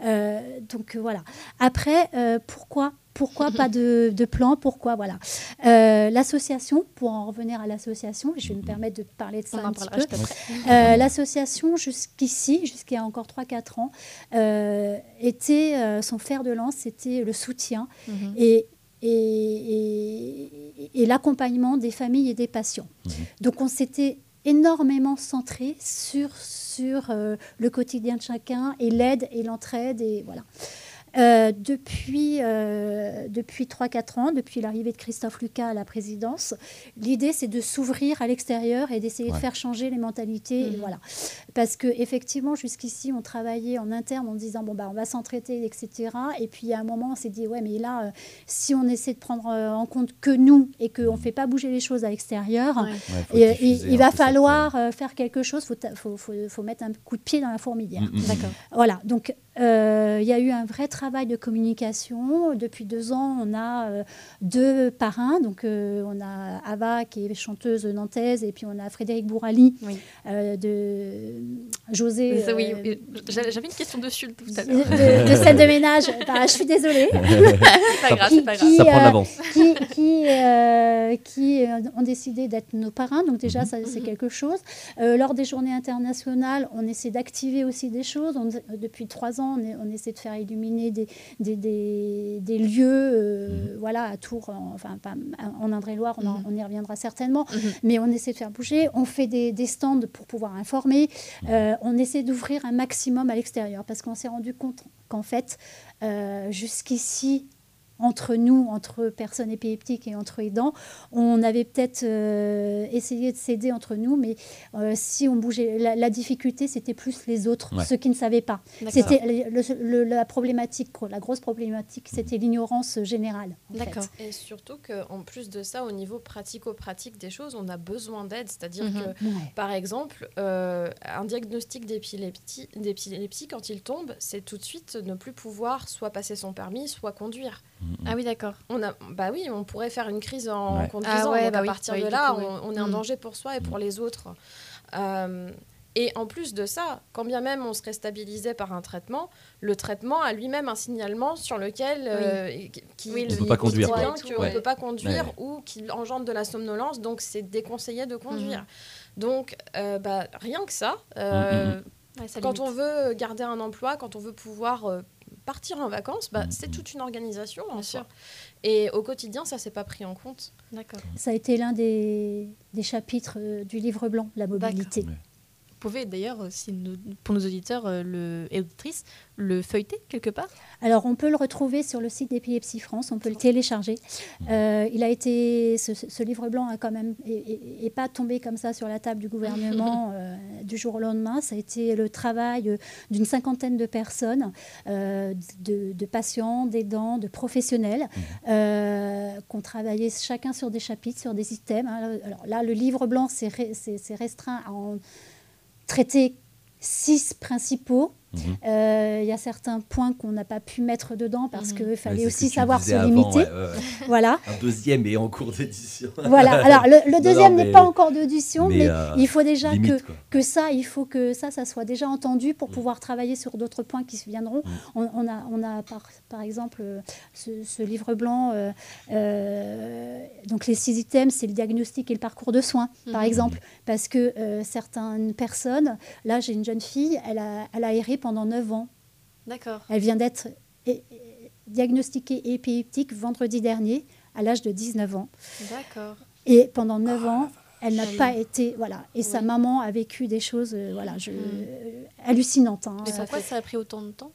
Euh, donc euh, voilà. Après, euh, pourquoi pourquoi pas de, de plan Pourquoi voilà Euh, L'association, pour en revenir à l'association, je vais me permettre de parler de ça On un petit peu. Euh, L'association, jusqu'ici, jusqu'il y a encore 3-4 ans, euh, était euh, son fer de lance, c'était le soutien et, et, et- et l'accompagnement des familles et des patients. Mhm. Donc on s'était énormément centré sur, sur euh, le quotidien de chacun et l'aide et l'entraide et voilà. Euh, depuis euh, depuis 3-4 ans, depuis l'arrivée de Christophe Lucas à la présidence, l'idée c'est de s'ouvrir à l'extérieur et d'essayer Ouais. de faire changer les mentalités. et Mhm. voilà. Parce que effectivement, jusqu'ici, on travaillait en interne en disant bon bah on va s'entraider, etc. Et puis à un moment, on s'est dit ouais mais là, euh, si on essaie de prendre euh, en compte que nous et qu'on ne fait pas bouger les choses à l'extérieur, Ouais. Ouais, il, va falloir euh, faire quelque chose. Il faut, faut, faut, faut mettre un coup de pied dans la fourmilière. Mm, mm, mm. D'accord. Voilà, donc euh, il y a eu un vrai travail de communication. Depuis deux ans, on a euh, deux parrains. Donc euh, on a Ava qui est chanteuse nantaise et puis on a Frédéric Bourali Oui. euh, de José. Oui, euh, oui. J'avais une question dessus tout à de, l'heure. de- de scène de ménage. Bah, je suis désolée. C'est pas grave, c'est pas grave. Qui, Ça prend euh, l'avance. qui, qui, euh, qui, euh, ont décidé d'être nos parrains. Donc déjà, Mhm. ça, c'est quelque chose. Euh, lors des journées internationales, on essaie d'activer aussi des choses. On- depuis trois ans, on, est- on essaie de faire illuminer des, des, des- des lieux, euh, voilà, à Tours, en, enfin pas- en Indre-et-Loire, on, Mhm. on y reviendra certainement. Mhm. Mais on essaie de faire bouger. On fait des, des stands pour pouvoir informer. Euh, on essaie d'ouvrir un maximum à l'extérieur parce qu'on s'est rendu compte qu'en fait, euh, jusqu'ici, entre nous, entre personnes épileptiques et entre aidants, on avait peut-être euh, essayé de s'aider entre nous, mais euh, si on bougeait, la, la difficulté, c'était plus les autres, Ouais. ceux qui ne savaient pas. C'était la problématique, la grosse problématique, c'était l'ignorance générale. D'accord. Et surtout qu'en plus de ça, au niveau pratico-pratique des choses, on a besoin d'aide. C'est-à-dire Mhm. que, Ouais. par exemple, euh, un diagnostic d'épilepsie, d'épilepsie, quand il tombe, c'est tout de suite ne plus pouvoir soit passer son permis, soit conduire. Ah oui, d'accord. On a, bah oui, on pourrait faire une crise en Ouais. conduisant. Ah ouais, donc bah à oui, partir oui, de là, coup, oui. on, on est un Mm. danger pour soi et pour les autres. Euh, et en plus de ça, quand bien même on serait stabilisé par un traitement, le traitement a lui-même un signalement sur lequel euh, qui, Oui, On le- peut pas conduire, dit bien quoi. qu'on Ouais. ne peut pas conduire Ouais. ou qu'il engendre de la somnolence, donc c'est déconseillé de conduire. Donc euh, bah, rien que ça, euh, quand limite. on veut garder un emploi, quand on veut pouvoir euh, partir en vacances, bah, Mhm. c'est toute une organisation en Bien soi. sûr. Et au quotidien, ça s'est pas pris en compte. D'accord. Ça a été l'un des, des chapitres euh, du livre blanc, la mobilité. Pouvez d'ailleurs, euh, si nous- pour nos auditeurs euh, le, et auditrices, le feuilleter quelque part Alors, on peut le retrouver sur le site d'Épilepsie France, on peut le télécharger. Euh, il a été, ce, ce livre blanc a quand même, et, pas tombé comme ça sur la table du gouvernement euh, du jour au lendemain. Ça a été le travail d'une cinquantaine de personnes, euh, de, de patients, d'aidants, de professionnels, euh, qui ont travaillé chacun sur des chapitres, sur des items. hein. Alors là, le livre blanc, c'est re- c'est- c'est restreint à en traiter six principaux. Mhm. Euh, Il y a certains points qu'on n'a pas pu mettre dedans parce Mhm. qu'il fallait Ouais, aussi que savoir se avant, limiter. ouais, ouais, ouais. Voilà. Un deuxième est en cours d'édition. voilà. Alors, le, deuxième n'est pas encore d'audition, mais, mais, euh, il faut déjà que, Limite, que ça, il faut que ça, ça soit déjà entendu pour Mm. pouvoir travailler sur d'autres points qui se viendront. Mm. On, on a, on a par, par exemple euh, ce, ce livre blanc, euh, euh, donc les six items, c'est le diagnostic et le parcours de soins, par Mhm. exemple, parce que euh, certaines personnes, là j'ai une jeune fille, elle a, elle a erré pendant 9 ans. D'accord. Elle vient d'être diagnostiquée épileptique vendredi dernier, à l'âge de 19 ans. D'accord. Et pendant 9 ans, elle n'a pas été. Voilà. Et sa maman a vécu des choses euh, voilà, je, Mm. euh, hallucinantes. hein. Mais Euh, pourquoi ça a pris autant de temps?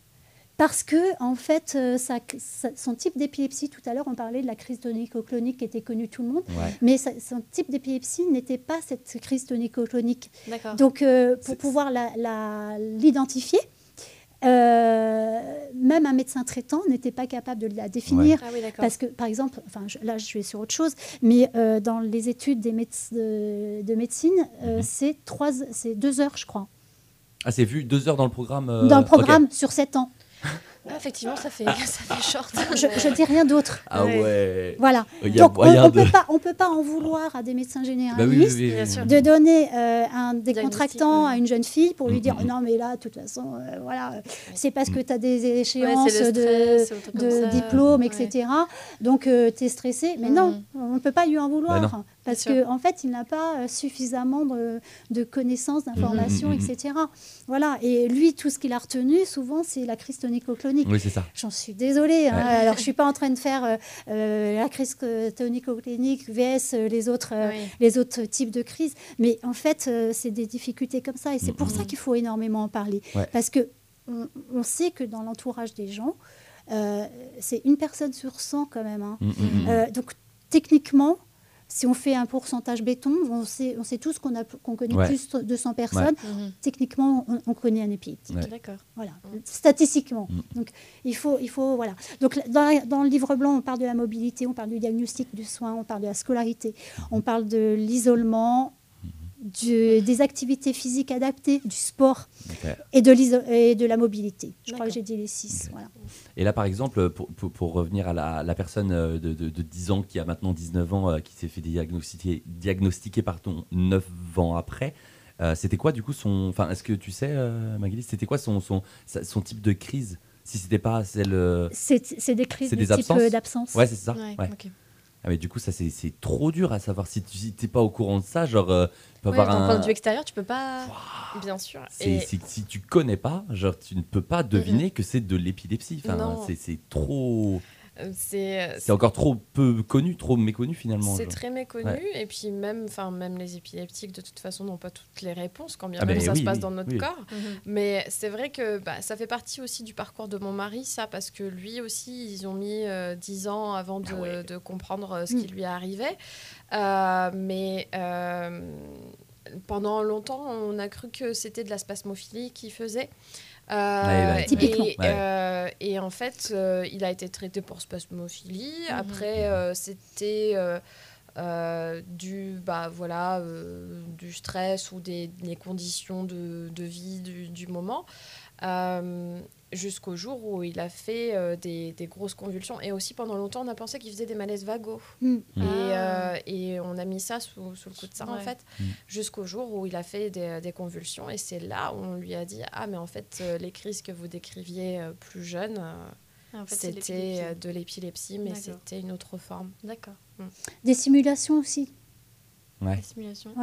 Parce que, en fait, euh, ça- ça- son type d'épilepsie, tout à l'heure, on parlait de la crise tonico-clonique qui était connue tout le monde, Ouais. mais son type d'épilepsie n'était pas cette crise tonico-clonique. Donc, euh, pour pouvoir la- la- l'identifier, euh, même un médecin traitant n'était pas capable de la définir. Ah oui. Parce que, par exemple, enfin, je- là, je vais sur autre chose, mais euh, dans les études des de, de médecine, euh, Mhm. c'est deux heures, je crois, Ah, c'est vu deux heures dans le programme. euh, dans le programme sur sept ans. Ah, effectivement, ça fait, ça fait short. Je, je dis rien d'autre. Ah Ouais. Voilà. Donc on ne de- peut pas, on peut pas en vouloir à des médecins Bah oui, généralistes. oui, oui, bien oui. sûr. de donner euh, un décontractant oui. à une jeune fille pour lui Mm, dire mm, mm. non mais là de toute façon euh, voilà c'est parce que tu as des échéances de, de diplômes Ouais. etc donc tu es stressé mais non on ne peut pas lui en vouloir Bah. Parce qu'en en fait il n'a pas euh, suffisamment de, de connaissances d'informations Mm, mm, mm, mm. etc voilà et lui tout ce qu'il a retenu souvent c'est la crise tonico-clonique Oui, c'est ça. J'en suis désolée. hein. Alors, je suis pas en train de faire euh, euh, la crise tonico-clinique vs les autres, euh, Oui. les autres types de crises. Mais en fait, euh, c'est des difficultés comme ça. Et c'est pour ça qu'il faut énormément en parler. Ouais. Parce que on, on sait que dans l'entourage des gens, euh, c'est une personne sur 100 quand même. hein. Donc, techniquement, si on fait un pourcentage béton, on sait, on sait tous qu'on a- qu'on connaît Ouais. plus de 100 personnes. Mhm. Techniquement, on, on connaît un épileptique. Ouais. D'accord. Voilà, Mm. statistiquement. Mm. Donc, il faut, il faut, voilà. Donc, dans, la- dans le livre blanc, on parle de la mobilité, on parle du diagnostic du soin, on parle de la scolarité, on parle de l'isolement, du- des activités physiques adaptées, du sport et de, l'iso- et de la mobilité. Je crois que j'ai dit les six. Voilà. Et là, par exemple, pour, pour- pour revenir à la, la personne euh, de, de- de 10 ans qui a maintenant 19 ans, euh, qui s'est fait diagnostiquer, diagnostiquer pardon, 9 ans après, euh, c'était quoi du coup son. Enfin, est-ce que tu sais, euh, Magali, c'était quoi son, son, son type de crise Si c'était pas celle. euh, C'est des crises C'est de des type absences d'absence. Ouais, c'est ça. Ouais, Ouais. ok. Ah, mais du coup, ça, c'est trop dur à savoir. Si tu n'es pas au courant de ça, genre, euh, tu peux Ouais, avoir d'un un. point de vue extérieur, tu peux pas. Bien sûr. Et si tu connais pas, genre, tu ne peux pas deviner que c'est de l'épilepsie. Enfin, c'est trop. Euh, c'est C'est encore trop peu connu, trop méconnu finalement. C'est très méconnu Ouais. et puis même, enfin même les épileptiques de toute façon n'ont pas toutes les réponses quand bien Ah même ben ça oui, se passe oui, dans notre oui. corps. Mhm. Mais c'est vrai que bah, ça fait partie aussi du parcours de mon mari, ça, parce que lui aussi, ils ont mis euh, 10 ans avant de, Ah ouais. de comprendre euh, ce Mm. qui lui arrivait. Euh, mais euh, pendant longtemps, on a cru que c'était de la spasmophilie qu'il faisait. Euh, Ouais. Typiquement. Et, Ouais. euh, et en fait, euh, il a été traité pour spasmophilie. Après, euh, c'était euh, euh, du, bah, voilà, euh, du stress ou des, des conditions de, de vie du, du moment. Jusqu'au jour où il a fait euh, des, des grosses convulsions. Et aussi, pendant longtemps, on a pensé qu'il faisait des malaises vagos. Mm. Mm. Et, Ah. euh, et on a mis ça sous, sous le coup de ça, en fait, Mm. jusqu'au jour où il a fait des, des convulsions. Et c'est là où on lui a dit Ah, mais en fait, euh, les crises que vous décriviez euh, plus jeunes, euh, Ah, en fait, c'est c'était de l'épilepsie, mais c'était une autre forme. D'accord. Des simulations aussi. Ouais.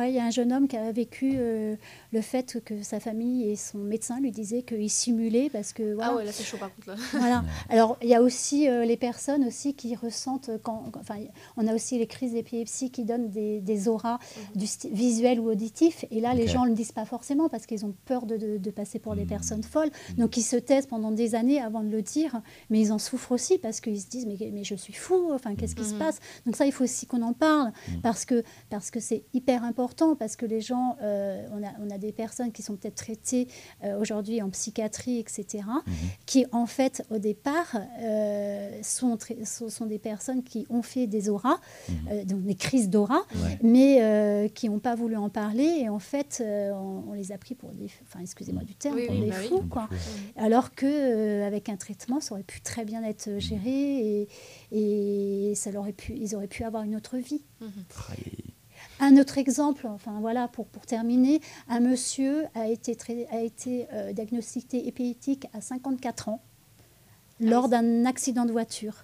Il y a un jeune homme qui a vécu euh, le fait que sa famille et son médecin lui disaient qu'il simulait parce que voilà. Ah ouais, là c'est chaud par contre. Là. Voilà. Alors, il y a aussi euh, les personnes aussi qui ressentent, quand, enfin, on a aussi les crises d'épilepsie qui donnent des, des auras du visuel ou auditif. Et là, les gens ne le disent pas forcément parce qu'ils ont peur de, de- de passer pour des Mhm. personnes folles. Donc, ils se taisent pendant des années avant de le dire. Mais ils en souffrent aussi parce qu'ils se disent, mais, mais je suis fou, enfin, qu'est-ce qui se Mhm. passe? Donc ça, il faut aussi qu'on en parle Mhm. parce que parce que c'est hyper important parce que les gens, euh, on, a, on a des personnes qui sont peut-être traitées euh, aujourd'hui en psychiatrie, etc Mhm. qui en fait au départ euh, sont, sont, sont des personnes qui ont fait des auras, Mhm. euh, donc des crises d'aura, Ouais. mais euh, qui n'ont pas voulu en parler et en fait euh, on, on les a pris pour des, enfin excusez-moi du terme, Oui, pour oui, des bah oui. fous quoi. Alors que euh, avec un traitement, ça aurait pu très bien être géré et, et ça leur aurait pu, ils auraient pu avoir une autre vie. Ah, et- Un autre exemple, enfin voilà, pour, pour terminer, un monsieur a été, trai- a été euh, diagnostiqué épileptique à 54 ans lors oui. d'un accident de voiture.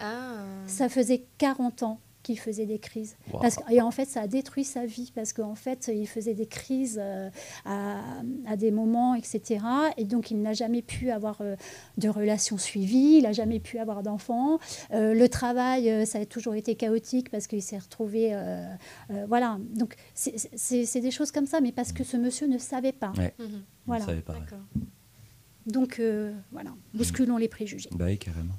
Ah. Ça faisait 40 ans qu'il faisait des crises. Wow. Parce que- et en fait, ça a détruit sa vie parce qu'en fait, il faisait des crises euh, à, à des moments, etc. Et donc, il n'a jamais pu avoir euh, de relations suivies, il n'a jamais pu avoir d'enfants. Euh, le travail, euh, ça a toujours été chaotique parce qu'il s'est retrouvé. euh, euh, voilà. Donc, c'est- des choses comme ça, mais parce que ce monsieur ne savait pas. Ouais. Mhm. Voilà. savais pas. ouais. D'accord. Donc, euh, voilà, bousculons les préjugés. Bah oui, carrément.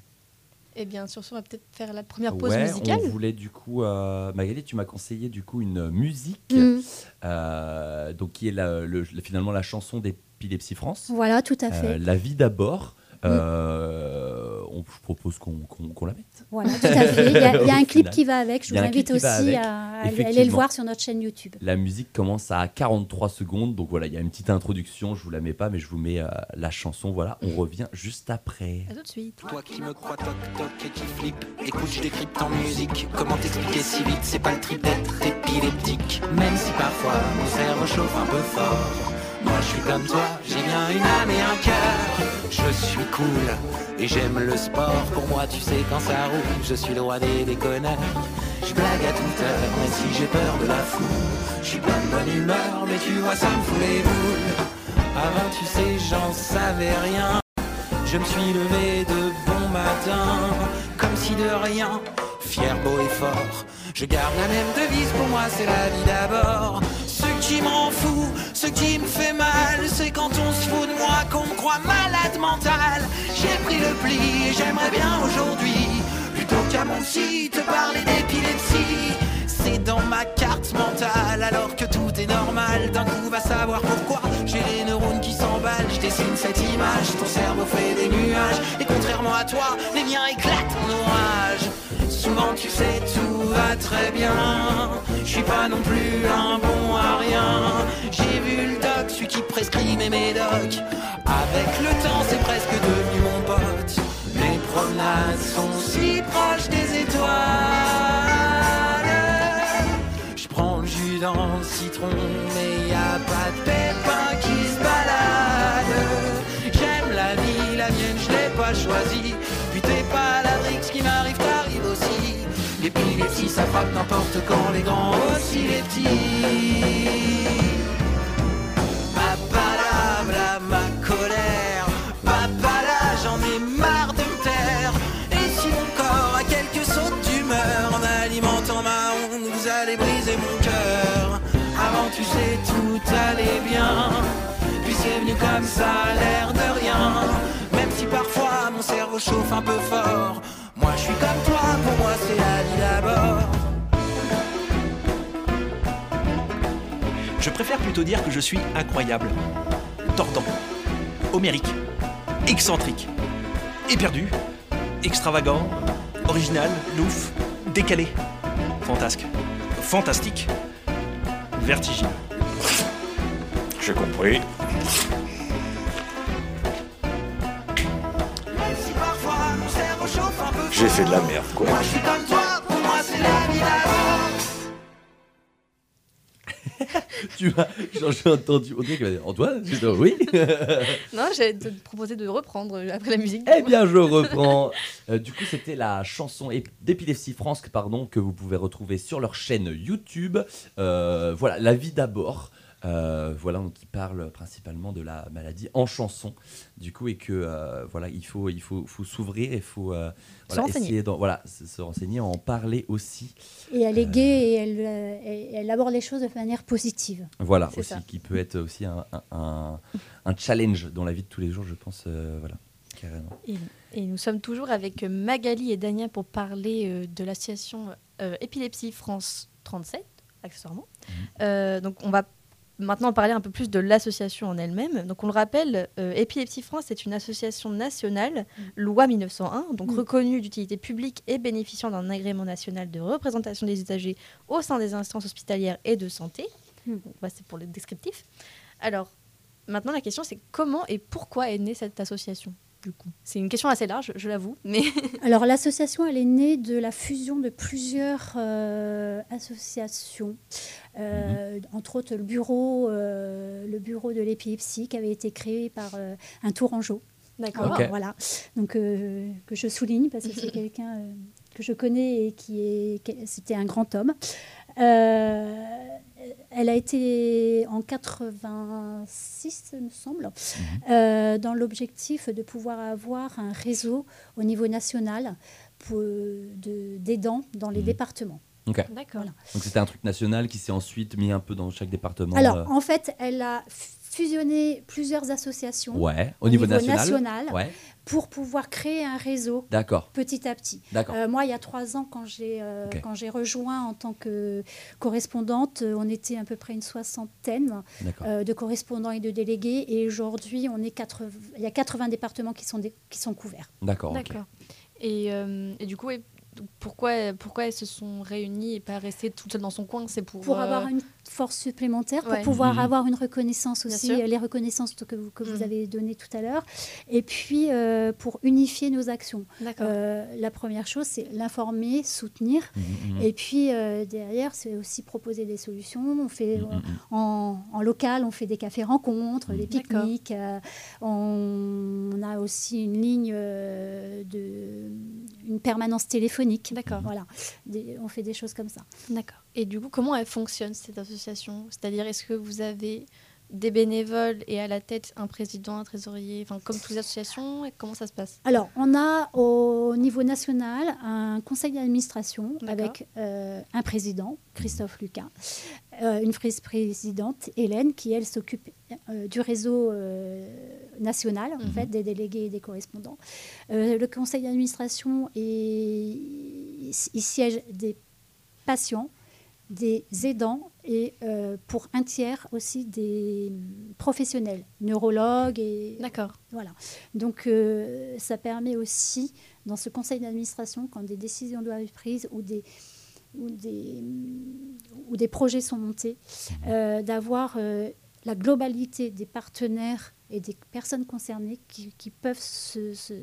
Et bien sur ce, on va peut-être faire la première pause ouais, musicale. on voulait du coup, euh, Magali, tu m'as conseillé du coup une musique, Mm. euh, donc qui est la- le- finalement la chanson d'Épilepsie France. Voilà, tout à Euh, fait. la vie d'abord. Euh, on je propose qu'on qu'on- qu'on la mette. Voilà, tout à fait. Il y a, il y a un clip qui va avec. Je vous invite aussi à aller- le voir sur notre chaîne YouTube. La musique commence à 43 secondes, donc voilà, il y a une petite introduction, je vous la mets pas, mais je vous mets euh, la chanson, voilà, on revient juste après. À tout de suite. Toi qui me crois toc toc et qui flippe, écoute, je décrypte en musique. Comment t'expliquer si vite, c'est pas le trip d'être épileptique. Même si parfois mon cerveau chauffe un peu fort. Moi je suis comme toi, j'ai bien une âme et un cœur. Je suis cool et j'aime le sport. Pour moi, tu sais, quand ça roule, je suis le roi des déconneurs. Je blague à toute heure, même si j'ai peur de la foule. Je suis pas de bonne humeur, mais tu vois, ça me fout les boules. Avant, tu sais, j'en savais rien. Je me suis levé de bon matin, comme si de rien, fier, beau et fort. Je garde la même devise, pour moi c'est la vie d'abord. Qui m'en fout, ce qui me fait mal, c'est quand on se fout de moi, qu'on me croit malade mental. J'ai pris le pli et j'aimerais bien aujourd'hui, plutôt qu'à mon te parler d'épilepsie. C'est dans ma carte mentale, alors que tout est normal. D'un coup, va savoir pourquoi. J'ai les neurones qui s'emballent. Je dessine cette image. Ton cerveau fait des nuages. Et contrairement à toi, les miens éclatent en orage. Souvent, tu sais, tout va très bien. Je suis pas non plus un bon à rien. J'ai vu le doc, celui qui prescrit mes médocs. Avec le temps, c'est presque devenu mon pote. Mes promenades sont si proches des étoiles. Je prends le jus dans le citron, mais y a pas de pépin ça frappe n'importe quand, les grands aussi les petits. Papa là, ma colère. Papa là, j'en ai marre de me taire. Et si mon corps a quelques sautes d'humeur en alimentant ma honte, vous allez briser mon cœur. Avant, tu sais, tout allait bien. Puis c'est venu comme ça, l'air de rien. Même si parfois mon cerveau chauffe un peu fort. Moi, je suis comme toi, pour moi, c'est la vie d'abord. Je préfère plutôt dire que je suis incroyable, tordant, homérique, excentrique, éperdu, extravagant, original, louche, décalé, fantasque, fantastique, vertigineux. J'ai compris. J'ai fait de la merde, quoi. Moi, je suis comme toi, pour moi, c'est la vie d'abord. tu vois, j'ai entendu Audrey qui m'a dit Antoine, j'ai dit, oui. Non, j'allais te proposer de reprendre euh, après la musique. Eh bien, je reprends. Euh, du coup, c'était la chanson d'épilepsie France, pardon, que vous pouvez retrouver sur leur chaîne YouTube. Euh, voilà, La vie d'abord. Euh, voilà, donc qui parle principalement de la maladie en chanson, du coup, et que euh, voilà, il faut, il faut, faut s'ouvrir, il faut euh, voilà, essayer voilà, se, se renseigner, en parler aussi. Et elle est gaie et elle, euh, elle aborde les choses de manière positive. Voilà, aussi, ça. qui peut être aussi un, un, un- un challenge dans la vie de tous les jours, je pense, euh, voilà, carrément. Et, et nous sommes toujours avec Magali et Dania pour parler euh, de l'association euh, Épilepsie France 37, accessoirement. Euh, donc on va maintenant parler un peu plus de l'association en elle-même. Donc on le rappelle, euh, Épilepsie France est une association nationale, loi 1901, donc Mm. reconnue d'utilité publique et bénéficiant d'un agrément national de représentation des usagers au sein des instances hospitalières et de santé. Mm. Donc, bah, c'est pour le descriptif. Alors, maintenant la question c'est comment et pourquoi est née cette association? Du coup C'est une question assez large, je l'avoue, mais Alors l'association, elle est née de la fusion de plusieurs euh, associations, Euh, entre autres le bureau, euh, le bureau de l'épilepsie qui avait été créé par euh, un Tourangeau. d'accord. Voilà, donc euh, que je souligne parce que c'est quelqu'un euh, que je connais et qui est, c'était un grand homme. Elle a été en 86, il me semble, euh, dans l'objectif de pouvoir avoir un réseau au niveau national d'aidants dans les Mhm. départements. D'accord. Voilà. Donc c'était un truc national qui s'est ensuite mis un peu dans chaque département. Alors, euh, en fait, elle a fusionné plusieurs associations ouais, au, niveau, national. national Ouais, pour pouvoir créer un réseau d'accord, petit à petit. Euh, moi, il y a trois ans, quand j'ai euh, Ok. quand j'ai rejoint en tant que correspondante, euh, on était à peu près une soixantaine euh, de correspondants et de délégués. Et aujourd'hui, on est 80 il y a 80 départements qui sont, dé- qui sont couverts. D'accord. Et, euh, et du coup, pourquoi, pourquoi elles se sont réunies et pas restées toutes seules dans son coin C'est pour, Pour euh, avoir une force supplémentaire, pour Ouais. pouvoir Mhm. avoir une reconnaissance aussi, euh, les reconnaissances que vous, que vous Mhm. avez données tout à l'heure. Et puis, euh, pour unifier nos actions. Euh, la première chose, c'est l'informer, soutenir. Mhm. Et puis euh, derrière, c'est aussi proposer des solutions. On fait en, en local, on fait des cafés rencontres, des pique-niques. euh, on, on a aussi une ligne euh, de une permanence téléphonique. D'accord. Voilà, Des- on fait des choses comme ça. D'accord. Et du coup, comment elle fonctionne cette association? C'est-à-dire, est-ce que vous avez des bénévoles et à la tête un président, un trésorier, enfin comme toutes les associations et Comment ça se passe? Alors, on a au niveau national un conseil d'administration avec euh, un président, Christophe Lucas, euh, une vice-présidente, Hélène, qui, elle, s'occupe euh, du réseau euh, national, en Mhm. fait, des délégués et des correspondants. Euh, le conseil d'administration, est- il siège des patients, des aidants et euh, pour un tiers aussi des professionnels, neurologues et D'accord. voilà. Donc, euh, ça permet aussi, dans ce conseil d'administration, quand des décisions doivent être prises ou des, ou des, ou des projets sont montés, euh, d'avoir euh, la globalité des partenaires et des personnes concernées qui, qui peuvent se, se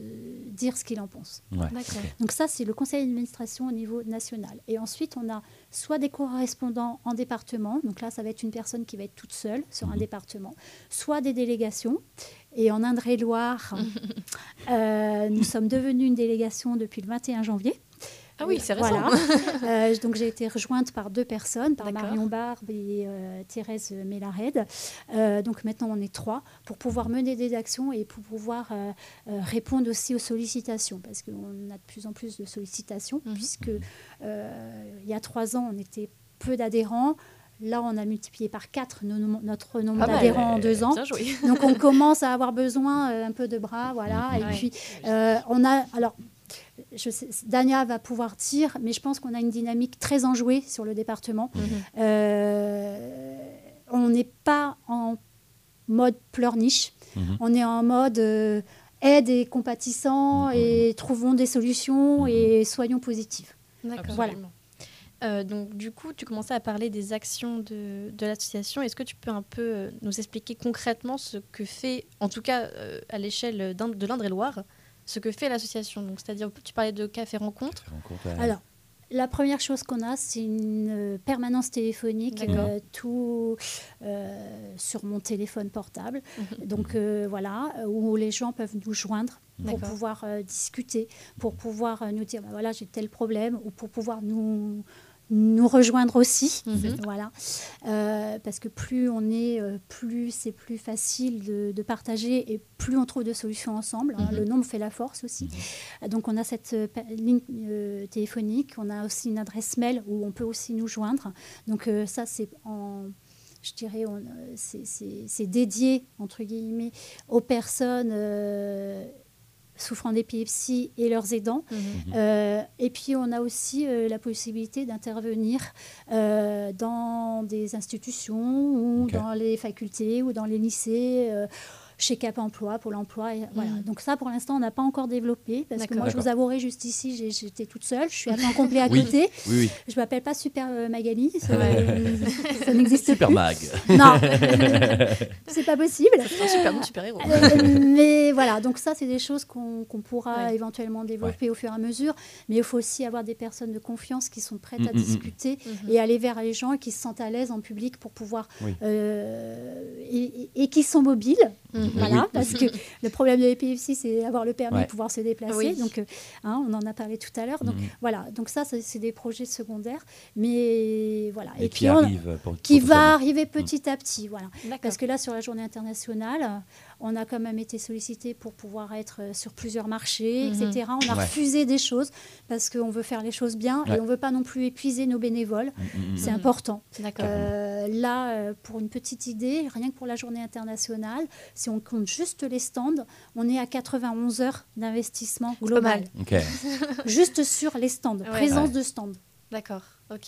dire ce qu'ils en pensent. Ouais. D'accord. Donc ça, c'est le conseil d'administration au niveau national. Et ensuite, on a soit des correspondants en département, donc là, ça va être une personne qui va être toute seule sur un Mhm. département, soit des délégations. Et en Indre-et-Loire, euh, nous sommes devenus une délégation depuis le 21 janvier. Ah oui, c'est récent. Voilà. Euh, donc j'ai été rejointe par deux personnes, par. Marion Barbe et euh, Thérèse Mélared. Euh, donc maintenant on est trois pour pouvoir mener des actions et pour pouvoir répondre aussi aux sollicitations parce qu'on a de plus en plus de sollicitations Mhm. puisque il y a trois ans on était peu d'adhérents. Là, on a multiplié par quatre notre nombre Pas mal. d'adhérents en deux ans. Donc on commence à avoir besoin un peu de bras, voilà. Et Ouais. puis on a, alors, je sais, Dania va pouvoir dire, mais je pense qu'on a une dynamique très enjouée sur le département. Mhm. Euh, on n'est pas en mode pleurniche, Mhm. on est en mode euh, aide et compatissant Mhm. et trouvons des solutions et soyons positifs. D'accord. Voilà. Euh, donc, du coup, tu commençais à parler des actions de, de l'association. Est-ce que tu peux un peu euh, nous expliquer concrètement ce que fait, en tout cas euh, à l'échelle de l'Indre-et-Loire, ce que fait l'association Donc, c'est-à-dire, tu parlais de café rencontre. Rencontre, ouais. Alors, la première chose qu'on a, c'est une euh, permanence téléphonique, euh, tout euh, sur mon téléphone portable. Mhm. Donc euh, voilà, où les gens peuvent nous joindre pour pouvoir euh, discuter, pour pouvoir euh, nous dire, bah, voilà, j'ai tel problème, ou pour pouvoir nous nous rejoindre aussi, Mhm. voilà, Euh, parce que plus on est, euh, plus c'est plus facile de, de partager et plus on trouve de solutions ensemble. hein. Mhm. Le nombre fait la force aussi. Donc on a cette euh, ligne euh, téléphonique, on a aussi une adresse mail où on peut aussi nous joindre. Donc euh, ça c'est en je dirais, euh, c'est- dédié, entre guillemets, aux personnes euh, souffrant d'épilepsie et leurs aidants. Mhm. Euh, et puis, on a aussi euh, la possibilité d'intervenir euh, dans des institutions ou dans les facultés ou dans les lycées. Euh, chez Cap Emploi, pour l'emploi. et Voilà. Mhm. Donc ça, pour l'instant, on n'a pas encore développé, parce que moi, je vous avouerai, juste ici, j'étais toute seule, je suis à temps complet à Oui. côté. Oui, oui. Je m'appelle pas Super euh, Magali, ça, Ouais. ça n'existe Super plus. mag. Non, c'est pas possible. Un super bon super-héros. Euh, mais voilà, donc ça, c'est des choses qu'on pourra Ouais. éventuellement développer au fur et à mesure. Mais il faut aussi avoir des personnes de confiance qui sont prêtes à Mm, mm, mm. discuter et aller vers les gens qui se sentent à l'aise en public pour pouvoir euh, et, et- et qui sont mobiles. Mhm. Voilà, Oui. parce que le problème de l'épilepsie, c'est avoir le permis Ouais. de pouvoir se déplacer. Oui. Donc, euh, hein, on en a parlé tout à l'heure. Donc, Mhm. voilà. Donc, ça, c'est des projets secondaires. Mais voilà. Et, qui puis, on- arrive. pour- qui va arriver petit à petit. Voilà. Parce que là, sur la journée internationale, on a quand même été sollicité pour pouvoir être euh, sur plusieurs marchés, Mhm. etc. On a Ouais. refusé des choses parce qu'on veut faire les choses bien Ouais. et on ne veut pas non plus épuiser nos bénévoles. Mm, mm. C'est Mhm. important. Euh, là, euh, pour une petite idée, rien que pour la journée internationale, si on compte juste les stands, on est à 91 heures d'investissement global. Juste sur les stands, Ouais. présence Ouais. de stands. D'accord.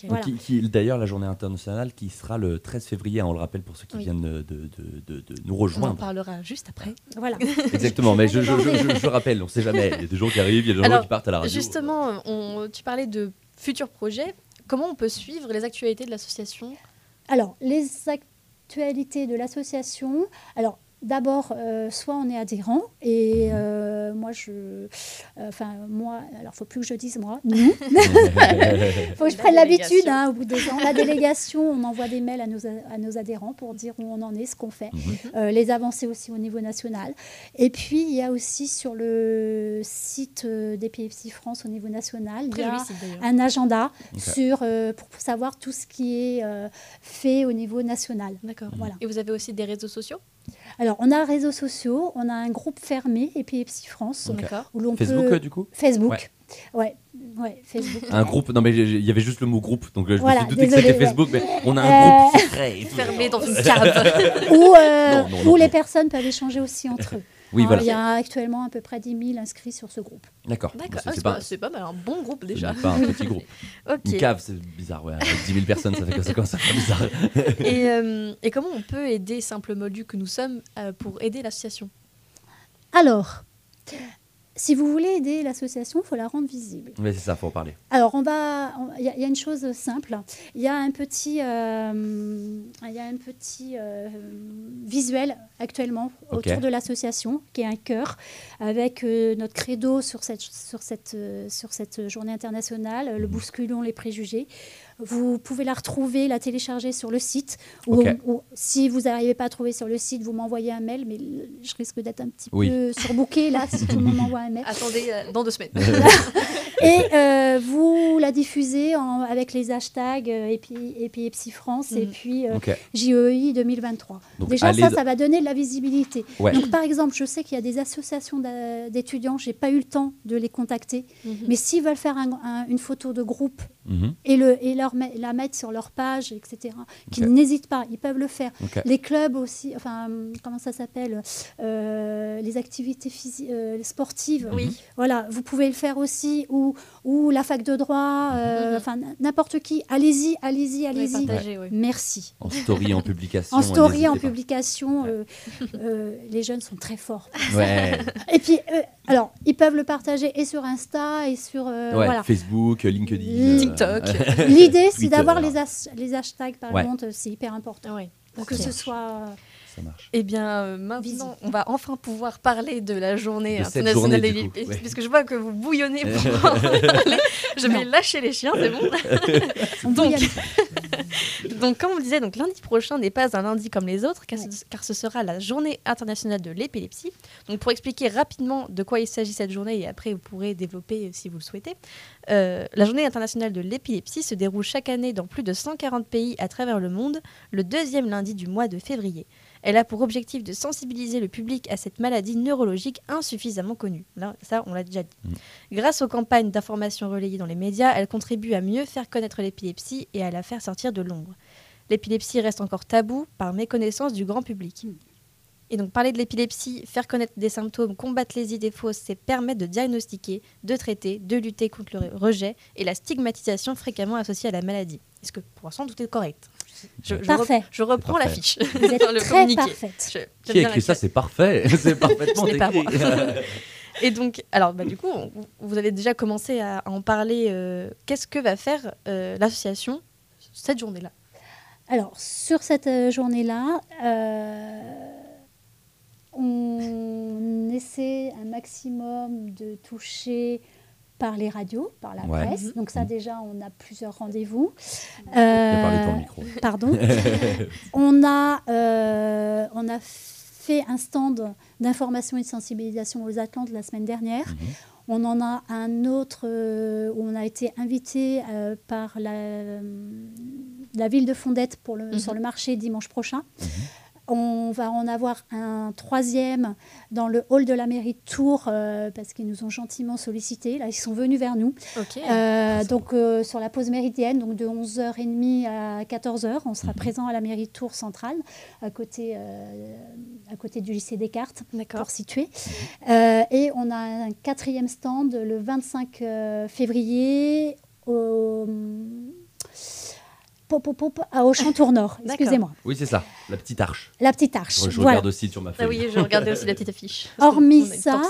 Voilà. Qui- qui- D'ailleurs, la journée internationale qui sera le 13 février, hein, on le rappelle pour ceux qui Oui. viennent de, de- de- de nous On en rejoindre. parlera juste après. Voilà. Exactement, mais je, Je je, vais je, je- je rappelle, on sait jamais. Il y a des gens qui arrivent, il y a des gens Alors, qui partent à la radio. Justement, on, tu parlais de futurs projets. Comment on peut suivre les actualités de l'association? Alors, les actualités de l'association. Alors, d'abord, euh, soit on est adhérent, et euh, moi, je. euh, Enfin, moi, alors, faut plus que je dise moi. Nous. faut que je prenne l'habitude. hein, au bout de deux ans. La délégation, on envoie des mails à nos, à nos adhérents pour dire où on en est, ce qu'on fait. Mhm. Euh, les avancées aussi au niveau national. Et puis, il y a aussi sur le site euh, d'Epilepsie France au niveau national, il y a un agenda sur, euh, pour savoir tout ce qui est euh, fait au niveau national. D'accord. Voilà. Et vous avez aussi des réseaux sociaux? Alors, on a réseaux sociaux, on a un groupe fermé, Epilepsie France, Ok. D'accord. où l'on Facebook, peut... euh, du coup Facebook. Ouais. ouais, Facebook. Un groupe, non mais il y avait juste le mot groupe, donc euh, je Voilà, me suis douté que c'était ouais. Facebook, mais on a un Euh, groupe tout. Fermé dans une cave. où euh, Non, non, non, où les personnes peuvent échanger aussi entre eux. Oui, Hein, voilà. Il y a actuellement à peu près 10 000 inscrits sur ce groupe. D'accord. Ah, c'est pas, pas, mal, un bon groupe déjà. pas un petit groupe. Ok. Une cave, c'est bizarre, ouais. Avec 10 000 personnes, ça fait que ça commence à faire bizarre. Et, euh, et comment on peut aider Simple Moldu que nous sommes euh, pour aider l'association? Alors, si vous voulez aider l'association, il faut la rendre visible. Mais c'est ça, faut en parler. Alors, on va. on- Il y, a- il y a une chose simple. Il y a un petit, euh, il y a un petit euh, visuel actuellement autour de l'association, qui est un cœur, avec euh, notre credo sur cette, sur, cette, sur cette journée internationale, le bousculons les préjugés. Vous pouvez la retrouver, la télécharger sur le site. Ou, si vous n'arrivez pas à trouver sur le site, vous m'envoyez un mail, mais je risque d'être un petit Oui. peu surbooké là si tout le monde m'envoie un mail. Attendez, euh, dans deux semaines. Et euh, vous la diffusez en- avec les hashtags euh, Épi- Épilepsie France et Mhm. puis euh, Ok. JEI 2023. Donc, Déjà, ça, ça va donner de la visibilité. Ouais. Donc, par exemple, je sais qu'il y a des associations d'étudiants, j'ai pas eu le temps de les contacter, Mhm. mais s'ils veulent faire un- un- une photo de groupe Mhm. et, le, et leur, la mettre sur leur page, etc., qu'ils n'hésitent pas, ils peuvent le faire. Les clubs aussi, enfin, comment ça s'appelle Euh, Les activités euh, sportives. Oui. Voilà, vous pouvez le faire aussi, ou, ou la fac de droit, euh, Mhm. enfin n'importe qui. Allez-y, allez-y, Oui, allez-y. oui. Merci. En story, en publication. En story, en pas. publication, euh, euh, les jeunes sont très forts. Ouais, Et puis, euh, alors, ils peuvent le partager et sur Insta et sur. euh, ouais. voilà. Facebook, LinkedIn. Li- TikTok. L'idée, c'est d'avoir les, les hashtags, par Ouais. contre, c'est hyper important. Ouais. Pour que ce soit. Ça marche. Eh bien, euh, maintenant, on va enfin pouvoir parler de la journée De internationale journée, des du coup, l'épilepsie, ouais. puisque je vois que vous bouillonnez pour en parler. Je vais Non. lâcher les chiens, c'est bon. On Donc, donc, comme on le disait, donc lundi prochain n'est pas un lundi comme les autres, car, ce, car ce sera la journée internationale de l'épilepsie. Donc, pour expliquer rapidement de quoi il s'agit cette journée, et après vous pourrez développer euh, si vous le souhaitez, euh, la journée internationale de l'épilepsie se déroule chaque année dans plus de 140 pays à travers le monde, le deuxième lundi du mois de février. Elle a pour objectif de sensibiliser le public à cette maladie neurologique insuffisamment connue. Là, ça, on l'a déjà dit. Mm. Grâce aux campagnes d'information relayées dans les médias, elle contribue à mieux faire connaître l'épilepsie et à la faire sortir de l'ombre. L'épilepsie reste encore tabou par méconnaissance du grand public. Et donc parler de l'épilepsie, faire connaître des symptômes, combattre les idées fausses, c'est permettre de diagnostiquer, de traiter, de lutter contre le rejet et la stigmatisation fréquemment associée à la maladie. Est-ce que pour l'instant tout est correct? Je, je Parfait. rep- je reprends la Parfait. fiche. Vous êtes Le très communiqué. parfaite. Je- Qui a bien écrit ça C'est parfait. C'est parfaitement écrit. Et donc, alors, bah, du coup, on- vous avez déjà commencé à, à en parler. euh, Qu'est-ce que va faire euh, l'association cette journée-là? Alors, sur cette euh, journée-là, euh, on essaie un maximum de toucher par les radios, par la Ouais. presse. Donc ça, Mhm. déjà, on a plusieurs rendez-vous. Euh. Pardon. on, a, euh, on a fait un stand d'information et de sensibilisation aux Atlantes la semaine dernière. On en a un autre euh, où on a été invité euh, par la, la ville de Fondette pour le, Mhm. sur le marché dimanche prochain. On va en avoir un troisième dans le hall de la mairie de Tours euh, parce qu'ils nous ont gentiment sollicité. Là, ils sont venus vers nous. Euh, donc euh, sur la pause méridienne, donc de 11h30 à 14h, on sera présent à la mairie de Tours centrale, à côté, à côté du lycée Descartes, pour situer. Et on a un quatrième stand le 25 euh, février au, pop, pop, pop, à Auchan-Tour Nord. D'accord. Excusez-moi. Oui, c'est ça, la petite arche. La petite arche. Je, je voilà. regarde aussi sur ma feuille. Ah oui, je regardais aussi la petite affiche. Hormis ça.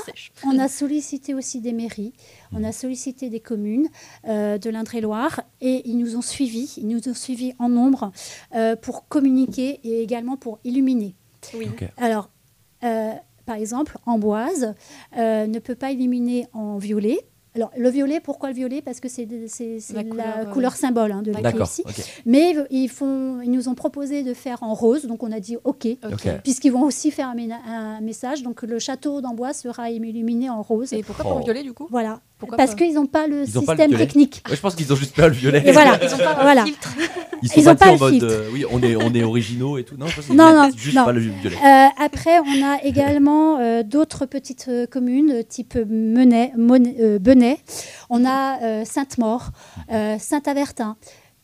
On a sollicité aussi des mairies, on a sollicité des communes euh, de l'Indre-et-Loire et ils nous ont suivis, ils nous ont suivis en nombre euh, pour communiquer et également pour illuminer. Oui. Alors, euh, par exemple, Amboise euh, ne peut pas illuminer en violet. Alors, le violet, pourquoi le violet? Parce que c'est La la, couleur, euh, couleur symbole hein, de D'accord. l'épilepsie. ok. Mais ils, font, ils nous ont proposé de faire en rose, donc on a dit OK, puisqu'ils vont aussi faire un, message. Donc, le château d'Amboise sera illuminé en rose. Et pourquoi Oh. pas violet du coup? Voilà. Pourquoi Parce qu'ils n'ont pas le Ils ont pas le système technique. Ouais, je pense qu'ils ont juste pas le violet. Et voilà. Ils ont pas Voilà. filtre. Ils sont Ils ont pas, en le mode. filtre. euh, oui, on est, on est originaux et tout. Non, je Non, non, juste non. pas le violet. Euh, après, on a également euh, d'autres petites euh, communes, type Menet, Monet- euh, Benay. On a euh, Sainte-Maure, euh, Saint-Avertin.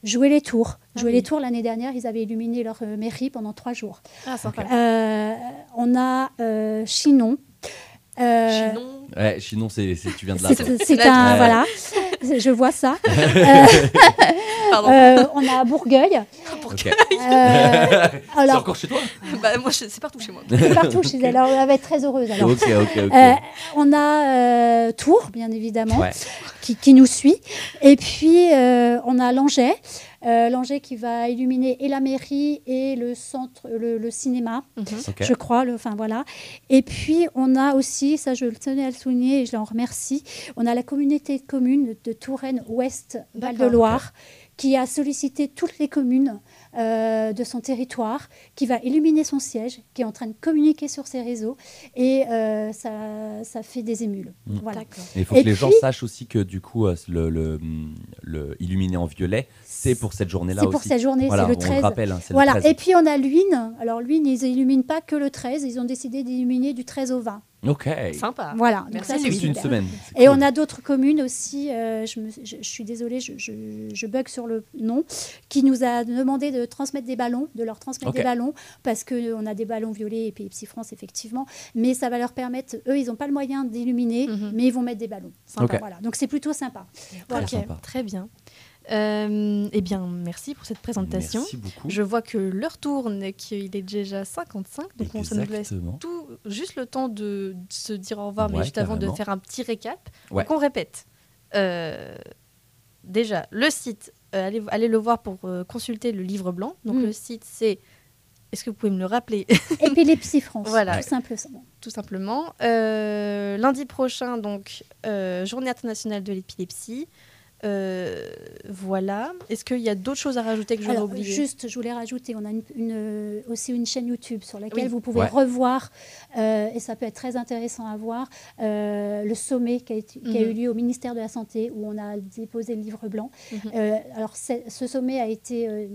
Jouer les tours. Ah Jouer oui. les tours, l'année dernière, ils avaient illuminé leur euh, mairie pendant trois jours. Ah. Euh, on a euh, Chinon. Euh, Chinon. Ouais, sinon, c'est, c'est- tu viens de là. C'est c'est un. vie. Voilà, je vois ça. Pardon. Euh, on a Bourgueil. Ok. Euh, C'est alors, encore chez toi? Bah, moi, je- c'est partout chez moi. c'est partout chez elle. Alors, elle va être très heureuse. Alors. Ok, ok, ok. Euh, on a euh, Tours, bien évidemment, Ouais. qui, qui nous suit. Et puis, euh, on a Langeais. Euh, Langeais qui va illuminer et la mairie et le centre, le, le cinéma, Ok. je crois. Enfin, voilà. Et puis, on a aussi, ça je le tenais à le souligner et je l'en remercie, on a la communauté de communes de Touraine Ouest Val de D'accord. Loire qui a sollicité toutes les communes euh, de son territoire, qui va illuminer son siège, qui est en train de communiquer sur ses réseaux, et euh, ça, ça fait des émules. Mm. Voilà. Et il faut Et que les gens sachent aussi que du coup, euh, le, le, le illuminé en violet, c'est pour cette journée-là C'est aussi. pour cette journée, Voilà, c'est le on le 13. rappelle, hein, c'est le Voilà. 13. Et puis on a Luynes. Alors Luynes, ils illuminent pas que le 13, ils ont décidé d'illuminer du 13 au 20. Ok. Sympa. Voilà. Donc Merci, ça, c'est une semaine. c'est Et cool. on a d'autres communes aussi, euh, je, me- je- je suis désolée, je, je- je bug sur le nom, qui nous a demandé de transmettre des ballons, de leur transmettre des ballons, parce qu'on a des ballons violets et Pepsi France, effectivement. Mais ça va leur permettre, eux, ils n'ont pas le moyen d'illuminer, Mhm. mais ils vont mettre des ballons. Voilà. Donc c'est plutôt sympa. Voilà. Sympa. très bien. Euh, eh bien, merci pour cette présentation. Merci beaucoup. Je vois que l'heure tourne et qu'il est déjà 55, donc on se nous laisse tout, juste le temps de se dire au revoir, mais juste avant de faire un petit récap. Ouais. Donc on répète. Euh, déjà, le site, euh, allez, allez le voir pour euh, consulter le livre blanc. Donc Mm. le site, c'est... Est-ce que vous pouvez me le rappeler? Épilepsie France, Voilà. tout simplement. tout simplement. Euh, lundi prochain, donc, euh, journée internationale de l'épilepsie. Euh, voilà. Est-ce qu'il y a d'autres choses à rajouter que j'aurais oublié juste, je voulais rajouter, on a une, une- aussi une chaîne YouTube sur laquelle Oui. vous pouvez Ouais. revoir, euh, et ça peut être très intéressant à voir, euh, le sommet qui a, été- qui a Mhm. eu lieu au ministère de la Santé, où on a déposé le livre blanc. Mhm. Euh, alors, ce sommet a été euh,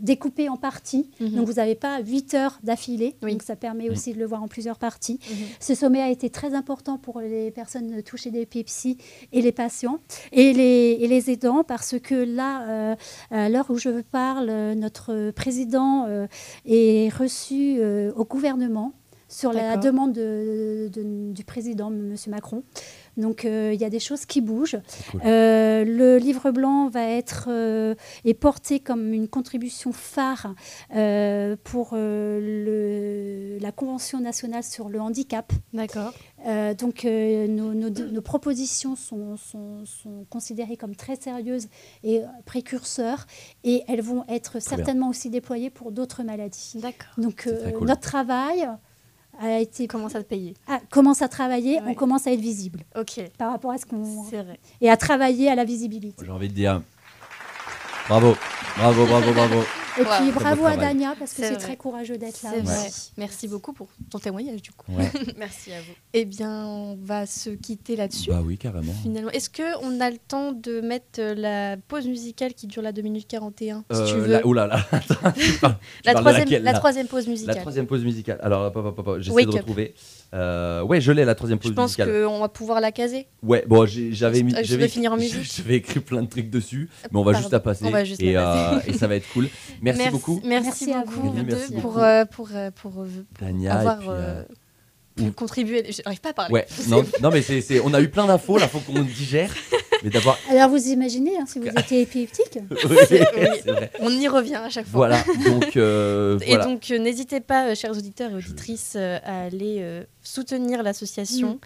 découpé en parties, Mhm. donc vous n'avez pas 8 heures d'affilée, Oui. donc ça permet Mhm. aussi de le voir en plusieurs parties. Mhm. Ce sommet a été très important pour les personnes touchées d'épilepsie et les patients et les, et les aidants parce que là, euh, à l'heure où je vous parle, euh, notre président euh, est reçu euh, au gouvernement sur la demande de- de- du président, M. Macron. Donc euh, il y a des choses qui bougent. Cool. Euh, le livre blanc va être euh, est porté comme une contribution phare euh, pour le- la Convention nationale sur le handicap. D'accord. Donc nos, nos- nos propositions sont, sont- sont considérées comme très sérieuses et précurseurs et elles vont être certainement aussi déployées pour d'autres maladies. D'accord. Donc cool. notre travail a été Commence à te payer. ah, commence à travailler, Ouais. on commence à être visible Ok. par rapport à ce qu'on vrai. et à travailler à la visibilité. J'ai envie de dire bravo, bravo, bravo, bravo. Et puis bravo à. Dania parce que C'est très courageux d'être là. Vrai. Merci beaucoup pour ton témoignage du coup. Ouais. Merci à vous. Eh bien, on va se quitter là-dessus. bah oui, carrément. Finalement, est-ce que on a le temps de mettre euh, la pause musicale qui dure la 2 minutes 41 si Euh, tu veux la- oh là la, troisième, laquelle, la troisième pause La musicale. troisième pause musicale. Alors, j'essaie de retrouver. Euh, ouais, je l'ai la troisième pause Je pense musicale. qu'on va pouvoir la caser. Ouais, bon, j'avais mis. Euh, je vais finir en musique. J'avais écrit plein de trucs dessus, mais on va Pardon. juste la passer. On va juste et, la euh, et ça va être cool. Merci, beaucoup, Merci, Merci à beaucoup vous. Oui, merci pour, beaucoup. euh, pour, euh, pour, euh, Tania. avoir puis, euh, euh, pu contribuer. J'arrive pas à parler. Ouais, non, non mais c'est, c'est- on a eu plein d'infos, là, faut qu'on digère. Mais d'abord. Alors vous imaginez, hein, si vous étiez épileptique, Oui, c'est vrai. On y revient à chaque fois. Voilà, donc. euh, Et voilà. donc, n'hésitez pas, chers auditeurs et auditrices, à aller euh, soutenir l'association Mm.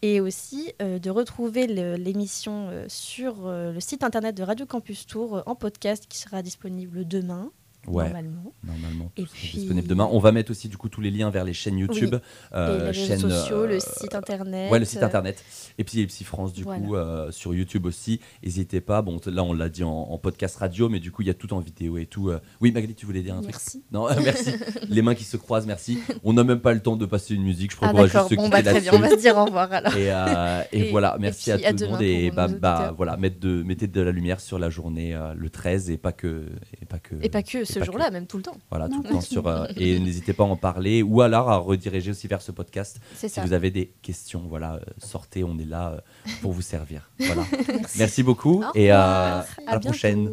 et aussi euh, de retrouver le- l'émission euh, sur euh, le site internet de Radio Campus Tour euh, en podcast qui sera disponible demain, Ouais, normalement. normalement. Et tout sera puis- disponible demain. On va mettre aussi, du coup, tous les liens vers les chaînes YouTube. euh, et les réseaux chaîne, sociaux, euh, le site internet. Ouais, le site euh, internet. Et puis Epsi France, du Voilà. coup, euh, sur YouTube aussi. N'hésitez pas. Bon, là, on l'a dit en, en podcast radio, mais du coup, il y a tout en vidéo et tout. euh. Oui, Magali, tu voulais dire un truc? Merci. Non, euh, merci. Les mains qui se croisent, merci. On n'a même pas le temps de passer une musique. Je crois Ah qu'on va juste se bon bah très bien, on va se dire au revoir alors. Et, euh, et Et- voilà, et merci à à tout le monde. Et bah, bah, voilà, mettre de, mettez de la lumière sur la journée euh, le 13 et pas que. Et pas que, Et pas que et ce jour-là, même tout le temps. Voilà, Non, tout le temps sur. euh, et n'hésitez pas à en parler ou alors à rediriger aussi vers ce podcast. Si ça. vous avez des questions, voilà, euh, sortez, on est là euh, pour vous servir. Voilà. Merci. Merci beaucoup Au et euh, à la bientôt. prochaine.